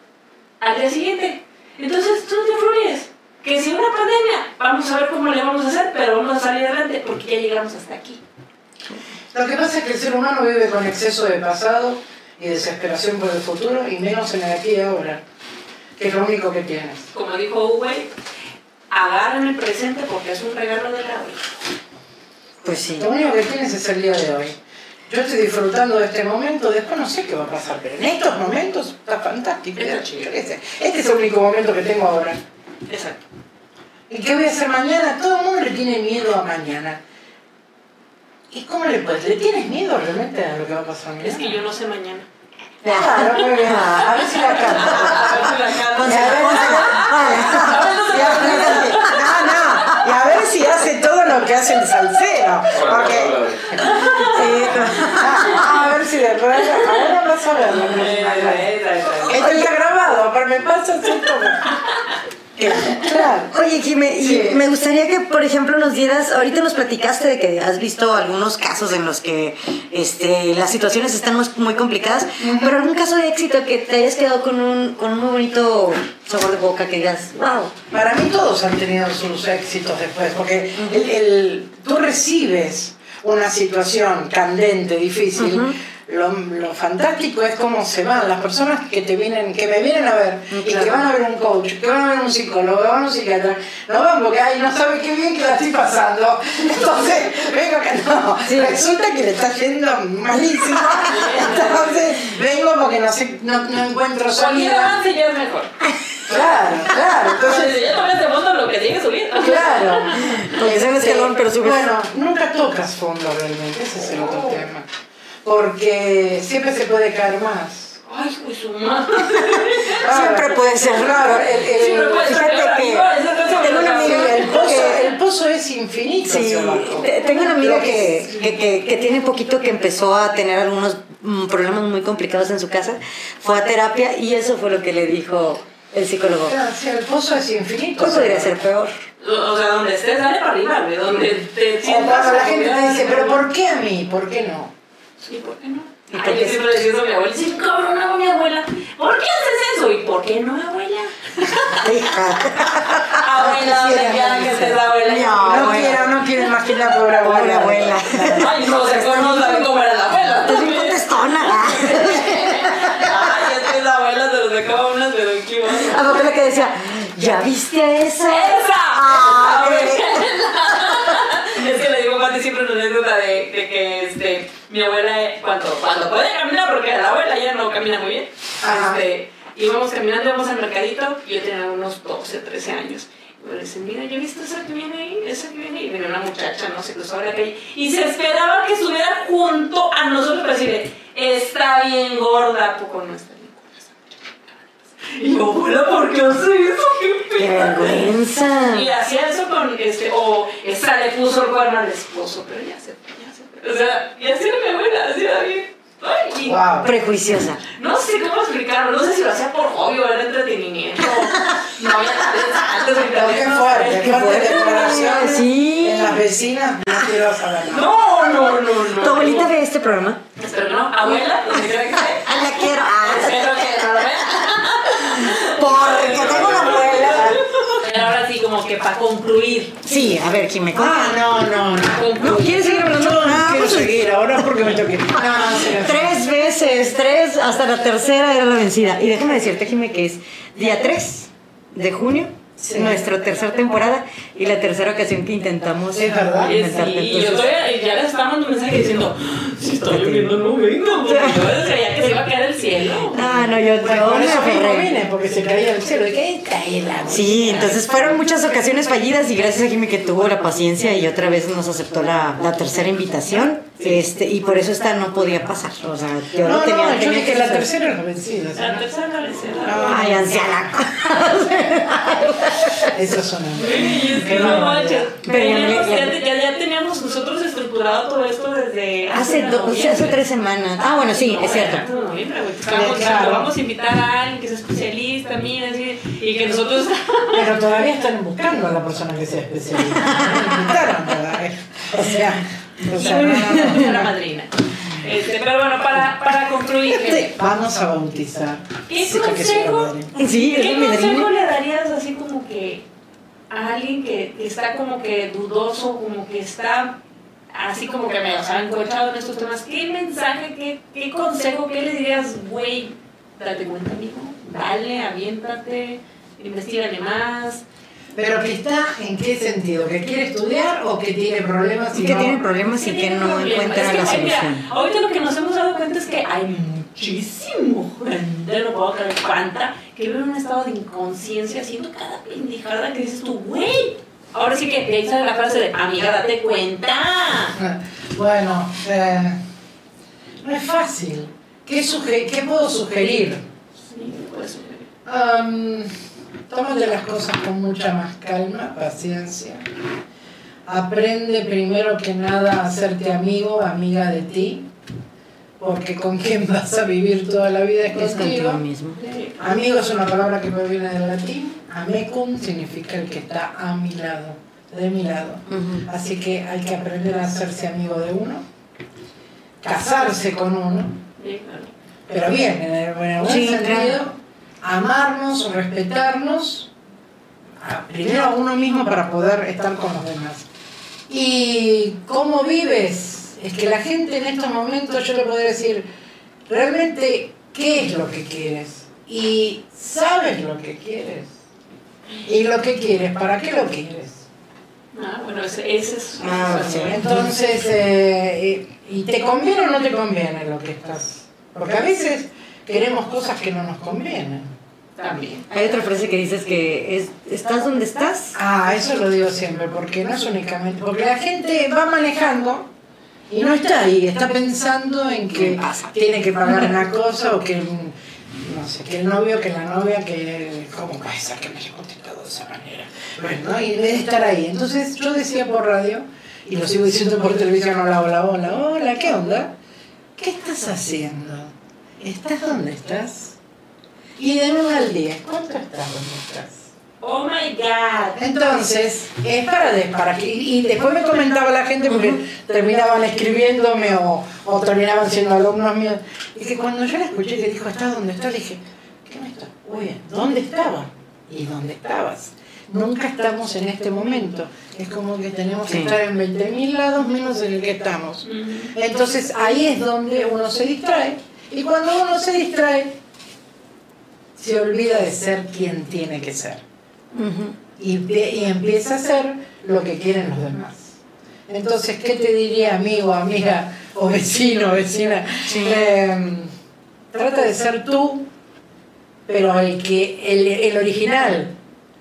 al día siguiente. Entonces, tú no te influyes. Que si una pandemia, vamos a ver cómo le vamos a hacer, pero vamos a salir adelante porque ya llegamos hasta aquí. Lo que pasa es que el ser humano vive con exceso de pasado y desesperación por el futuro y menos en el aquí y ahora, que es lo único que tienes. Como dijo Uwe, agarren el presente porque es un regalo de la vida. Pues sí. Lo único que tienes es el día de hoy. Yo estoy disfrutando de este momento, después no sé qué va a pasar, pero en estos momentos está fantástico. Este es el único momento que tengo ahora. Exacto. ¿Y qué voy a hacer mañana? Todo el mundo le tiene miedo a mañana. ¿Y cómo le puedes? ¿Le tienes miedo realmente a lo que va a pasar mañana? Es que yo no sé mañana. Claro, muy bien. A ver si la canto. Pónsela, pónsela. Órale. No, no. Y a ver si hace todo lo que hace el salsero. Porque. Ah, a ver si de verdad. A ver, a ver vas a ver la clase. Esto está grabado, pero me pasa todo. Claro. Oye, Jimé, y Sí. me gustaría que, por ejemplo, nos dieras, ahorita nos platicaste de que has visto algunos casos en los que este, las situaciones están muy, muy complicadas, pero algún caso de éxito que te hayas quedado con un, con un muy bonito sabor de boca que digas, wow. Para mí todos han tenido sus éxitos después, porque el, el- tú recibes una situación candente, difícil. Lo, lo fantástico es cómo se van las personas que te vienen, que me vienen a ver y que van a ver un coach, que van a ver un psicólogo, que van a ver un psiquiatra, no van porque ay no sabe qué bien que la estoy pasando. Entonces, vengo que no. Resulta que le está yendo malísimo. Entonces, vengo porque no sé, no, no encuentro salida. avance ya es mejor. Claro, claro. Entonces, ya tocaste de fondo lo que tiene que subir. Claro. Porque un escalón, pero subes. Bueno, nunca tocas fondo realmente, ese es el otro tema. Porque siempre se puede caer más. Ay, pues su madre. Siempre puede ser. Claro, el, el- Siempre puede ser fíjate que tengo una amiga el, pozo, que- el pozo es infinito Sí, tengo una amiga que, que, que, que tiene poquito que empezó a tener algunos mm, problemas muy complicados en su casa, fue a terapia y eso fue lo que le dijo el psicólogo. Claro, sí, el pozo es infinito. Pues podría ser peor. O sea, donde estés, dale para arriba. Donde te O sientas. la gente te dice, pero ¿por qué a mí? ¿Por qué no? Sí, ¿por qué no? ¿Y Ay, por qué yo siempre le decía eso a mi abuela. Sí, cabrón, no, mi abuela. ¿Por qué haces eso? ¿Y por qué no, abuela? Hija. Abuela, donde quisiera quieran que estés, abuela. No, No quiero, no quiero imaginar pobre abuela. Pobre abuela. Ay, no sé cómo saben cómo era la abuela. Estás bien contestona. Ay, es que esa abuela se lo sacaba unas de Don Quijote. A la que decía, ¿ya viste a esa? ¡Esa! Ah. Es que le digo a Pati siempre una anécdota de, de que mi abuela, cuando, cuando puede caminar, porque la abuela ya no camina muy bien, este, íbamos caminando, íbamos al mercadito, y yo tenía unos 12, 13 años. Y me dice, mira, ¿ya viste esa que viene ahí? Esa que viene ahí. Y venía una muchacha, no se cruzaba la calle. Y se esperaba que estuviera junto a nosotros para decirle, está bien gorda, ¿a poco no está bien gorda esa muchacha? Y yo, abuela, ¿por qué hace eso? ¿Qué ¡Qué vergüenza! Y hacía eso con, este, o esta le puso el cuerno al esposo, pero ya se ya se O sea, y así era mi abuela, así era bien. Ay, y Wow. Prejuiciosa. no sé cómo explicarlo, no sé si lo hacía por hobby o era entretenimiento. No había tantos Pero qué fuerte, qué fuerte declaración. Sí. En las vecinas, no quiero saber nada. No, no, no, no. ¿Tu abuelita ve este programa? Espero que no. Abuela, quiera que. Ah, la quiero. Ah, Espero que no lo vea. porque tengo una abuela. Pero ahora sí, como que para concluir. Sí, a ver, ¿quién me Ah, no, no, no. ¿No quieres seguir hablando? Ah, quiero seguir ahora porque me. No, sí, no. Tres veces, tres, hasta la tercera era la vencida. Y déjame decirte, Jimé, que es día 3 de junio, Sí. nuestra tercera temporada y la tercera ocasión que intentamos Es verdad. Sí, yo Entonces, todavía, ya les estaba mandando un mensaje diciendo, si está lloviendo no vengo, porque yo creía que se iba a caer el cielo. Ah, no, yo, Pues yo por me eso mismo aferré. vine, porque se caía el cielo. ¿De qué cae el agua? Sí, entonces fueron muchas ocasiones fallidas y gracias a Jimmy que tuvo la paciencia y otra vez nos aceptó la, la tercera invitación. Este, y por eso esta no podía pasar. O sea, yo No, no tenía, no, yo tenía dije que la tercera es la vencida. La tercera cabecera. Ay, anciana. Eso suena. Y es que no manches. Pero ya Teníamos- ya- ya, ya, ya teníamos nosotros estructurado todo esto desde Hace, do- noviembre. hace tres semanas. Ah, bueno, sí, es cierto. Noviembre, Claro. vamos a invitar a alguien que sea especialista, mira, así, y que nosotros. Pero todavía están buscando a la persona que sea especialista. No invitaron. O sea, o sea, no, no, no. la madrina. Este, pero bueno, para, para concluir, gente, Vamos a bautizar. ¿qué Sí, consejo. Sí, ¿qué consejo le darías así como que a alguien que está como que dudoso, como que está así como que me o sea, encochado en estos temas? ¿Qué mensaje, qué, qué consejo, qué le dirías, güey? Date cuenta, amigo, dale, aviéntate, investigale más. Pero que está en qué sentido, que quiere estudiar o que tiene problemas y que no- tiene problemas y que no problemas. encuentra Es que, la mira, solución. ahorita lo que nos hemos dado cuenta es que hay muchísimo gente, no puedo creer cuánta, que vive en un estado de inconsciencia haciendo cada pendejada que dices tú, güey. Ahora sí que de ahí sale la frase de, amiga, date cuenta. Bueno, eh, no es fácil. ¿Qué, suge- qué puedo sugerir? Sí, pues, Um, tómate las cosas con mucha más calma, paciencia. Aprende primero que nada a hacerte amigo, amiga de ti, porque con quién vas a vivir toda la vida es Es contigo mismo. Amigo es una palabra que me viene del latín. Amecum significa el que está a mi lado, de mi lado. Así que hay que aprender a hacerse amigo de uno, casarse con uno, pero bien, en el, en el buen Sí, sentido, claro. Amarnos, respetarnos, primero a uno mismo para poder estar con los demás. ¿Y cómo vives? Es que la gente en estos momentos, yo le podría decir, realmente, ¿qué es lo que quieres? Y sabes lo que quieres. Y lo que quieres, ¿para qué lo quieres? Ah, bueno, ese, ese es. Ah, sí. Entonces, eh, y, y te conviene o no te conviene lo que estás. Porque a veces queremos cosas que no nos convienen. También. Hay otra frase que dices que es, ¿estás donde estás? Ah, eso lo digo siempre, porque no es únicamente. Porque la gente va manejando y no está ahí, está pensando en que tiene que pagar una cosa o que. No sé, que el novio, que la novia, que. ¿Cómo puede ser que me haya contestado de esa manera? Bueno, ¿no? y en vez de estar ahí. Entonces yo decía por radio, y lo sigo diciendo por televisión: hola, hola, hola, hola, ¿qué onda? ¿Qué estás haciendo? ¿Estás donde estás? Y de 1 al 10, ¿cuánto estás donde estás? Oh my god. Entonces, es para, de- para que. Y después me comentaba la gente porque terminaban escribiéndome o, o terminaban siendo alumnos míos. Y que cuando yo la escuché que dijo, ¿estás donde estás? Dije, ¿qué me está? Oye, ¿dónde estaba? ¿Y dónde estabas? Nunca estamos en este momento. Es como que tenemos que estar en 20.000 lados menos en el que estamos. Entonces ahí es donde uno se distrae. Y cuando uno se distrae, se olvida de ser quien tiene que ser y, y empieza a hacer lo que quieren los demás. Entonces, ¿qué te diría amigo, amiga o vecino, vecina? Eh, trata de ser tú, pero el, que, el, el original,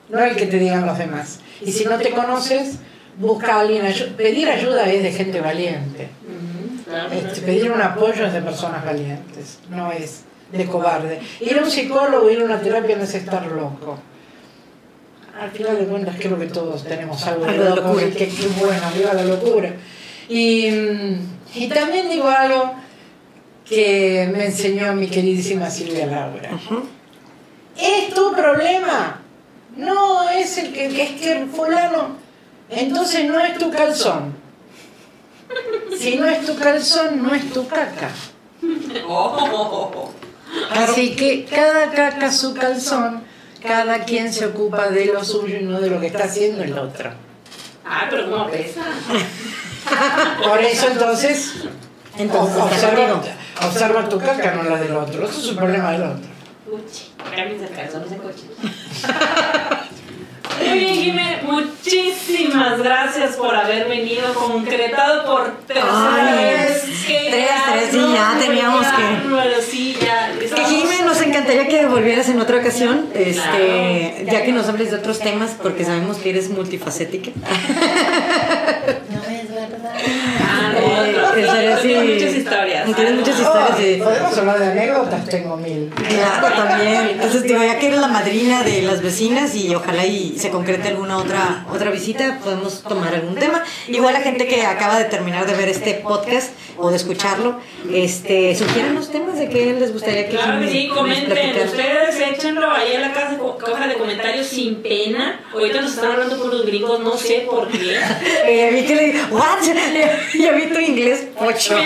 no el que te digan los demás. Y si no te conoces, busca a alguien. Pedir ayuda es de gente valiente. Este, pedir un apoyo es de personas valientes, no es de cobarde. Ir a un psicólogo, ir a una terapia no es estar loco. Al final de cuentas creo que todos tenemos algo de loco, que, que bueno, viva la locura. Y, mm, y también digo algo que me enseñó mi queridísima Silvia Laura. ¿Es tu problema? No es el que, que es que el fulano. Entonces no es tu calzón. Si no es tu calzón, no es tu caca. Oh. Así que cada caca su calzón, cada quien se ocupa de lo suyo y no de lo que está haciendo el otro. Ah, pero ¿cómo pesa? Por eso entonces, Entonces, observa, observa tu caca, no la del otro. Eso es un problema del otro. Uchi, el calzón ese coche. Muy bien, Jimé, muchísimas gracias por haber venido, concretado por tercera Ay, vez. que tres, tres, sí, ya teníamos que- sí, ya. Que Jimé, nos encantaría que volvieras en otra ocasión, este, Claro. ya que nos hables de otros temas, porque sabemos que eres multifacética. No, Eh, no, sí. Tienes muchas historias. Tienes muchas historias, sí. Oh, Podemos hablar de anécdotas, tengo mil. Claro, también. Entonces, digo, ya que eres la madrina de las vecinas y ojalá y se concrete alguna otra otra visita, podemos tomar algún tema. Igual la gente que acaba de terminar de ver este podcast o de escucharlo, este, sugieran los temas de que les gustaría que Claro que sí, les comenten. Ustedes échenlo ahí en la casa, coja de comentarios sin pena. Ahorita nos están hablando por los gringos, no sé por qué. Eh, vi que le ¿what? Ya vi tu inglés, pocho.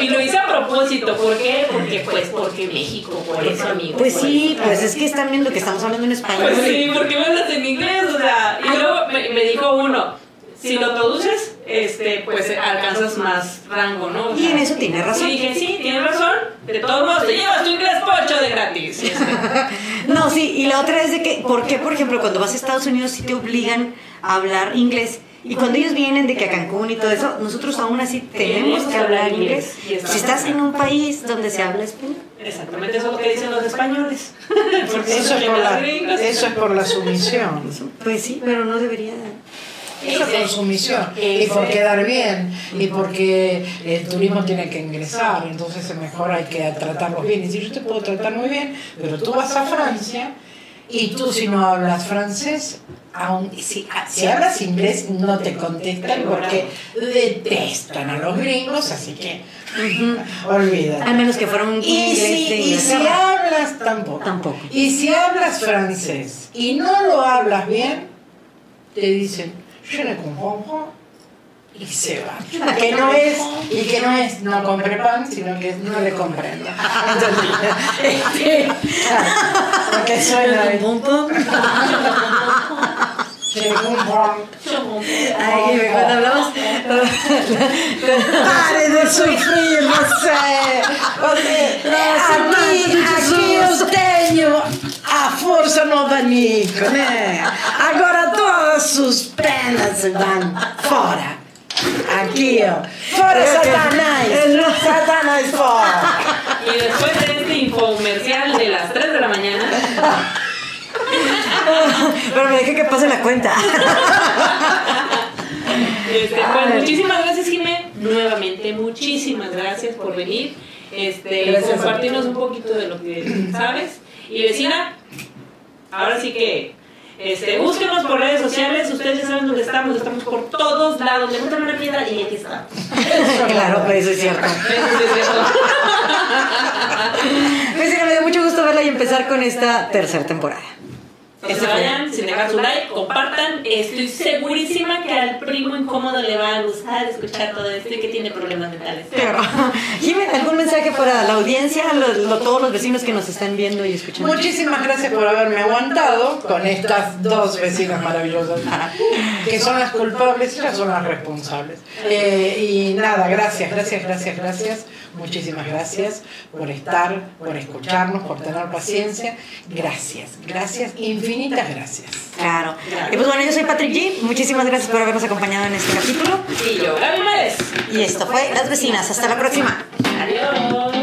Y lo hice a propósito. ¿Por qué? Porque, pues, porque México, por eso, amigos. Pues sí, pues es que están viendo que estamos hablando en español. Pues sí, porque me hablas en inglés, o sea, y luego me, me dijo uno, si lo traduces, este, pues alcanzas más rango, ¿no? O Y en eso tiene razón. Y dije, sí, tienes razón, de todos modos te llevas tu inglés pocho de gratis. No, sí, y la otra es de que, ¿por qué, por ejemplo, cuando vas a Estados Unidos sí te obligan a hablar inglés? Y cuando ellos vienen de que a Cancún y todo eso, nosotros aún así tenemos que hablar inglés. Si estás en un país donde se habla español. Exactamente eso es lo que dicen los españoles. Porque Eso es, por la, eso es por la sumisión. Pues sí, pero no debería. Eso es por sumisión. Y por quedar bien. Y porque el turismo tiene que ingresar. Entonces mejor hay que tratarlos bien. Y si yo te puedo tratar muy bien, pero tú vas a Francia Y tú si no hablas francés, aun, si, si hablas inglés no te contestan porque detestan a los gringos, así que olvídate. Al menos que fuera un Y inglés si, de y si hablas tampoco. Tampoco. Y si hablas francés y no lo hablas bien, te dicen, je ne comprends pas", y se va. Que no es, y que no es no compre pan, sino que es no le comprendo. Este, claro, Porque suena de Pum, pum. Ay, me cuando hablamos. Pare de sufrir, no sé. Porque aqui, aqui eu tenho a força no abanico, né? Agora todas as penas vão fora. Ó. Fora, Satanás! Satanás fora! Y después de este infomercial de las 3 de la mañana, Pero me dejé que pase la cuenta. este, pues muchísimas gracias, Jimé. Nuevamente, muchísimas gracias por venir. Este, Gracias compartirnos un poquito de lo que sabes. Y vecina, ahora sí que este, búsquenos por redes sociales. Ustedes ya saben dónde estamos. Estamos por todos lados. Levantan una piedra y aquí estamos. Claro, pues eso es cierto. Eso es cierto. Pues me dio mucho gusto verla y empezar con esta tercera temporada. No se vayan sin dejar su like, compartan. Estoy segurísima que al primo incómodo le va a gustar escuchar todo esto y que tiene problemas mentales. Pero, Jiménez, ¿algún mensaje para la audiencia, lo- lo- todos los vecinos que nos están viendo y escuchando? Muchísimas gracias por haberme aguantado con estas dos vecinas maravillosas, que son las culpables, ellas son las responsables. Eh, y nada, gracias, gracias, gracias, gracias. Muchísimas gracias por estar, por escucharnos, por tener paciencia. Gracias, gracias, infinitas infinitas gracias. Claro. Y eh, pues bueno, yo soy Patrick G. Muchísimas gracias por habernos acompañado en este capítulo. Y yo, Gaby Y esto fue Las Vecinas. Hasta la próxima. Adiós.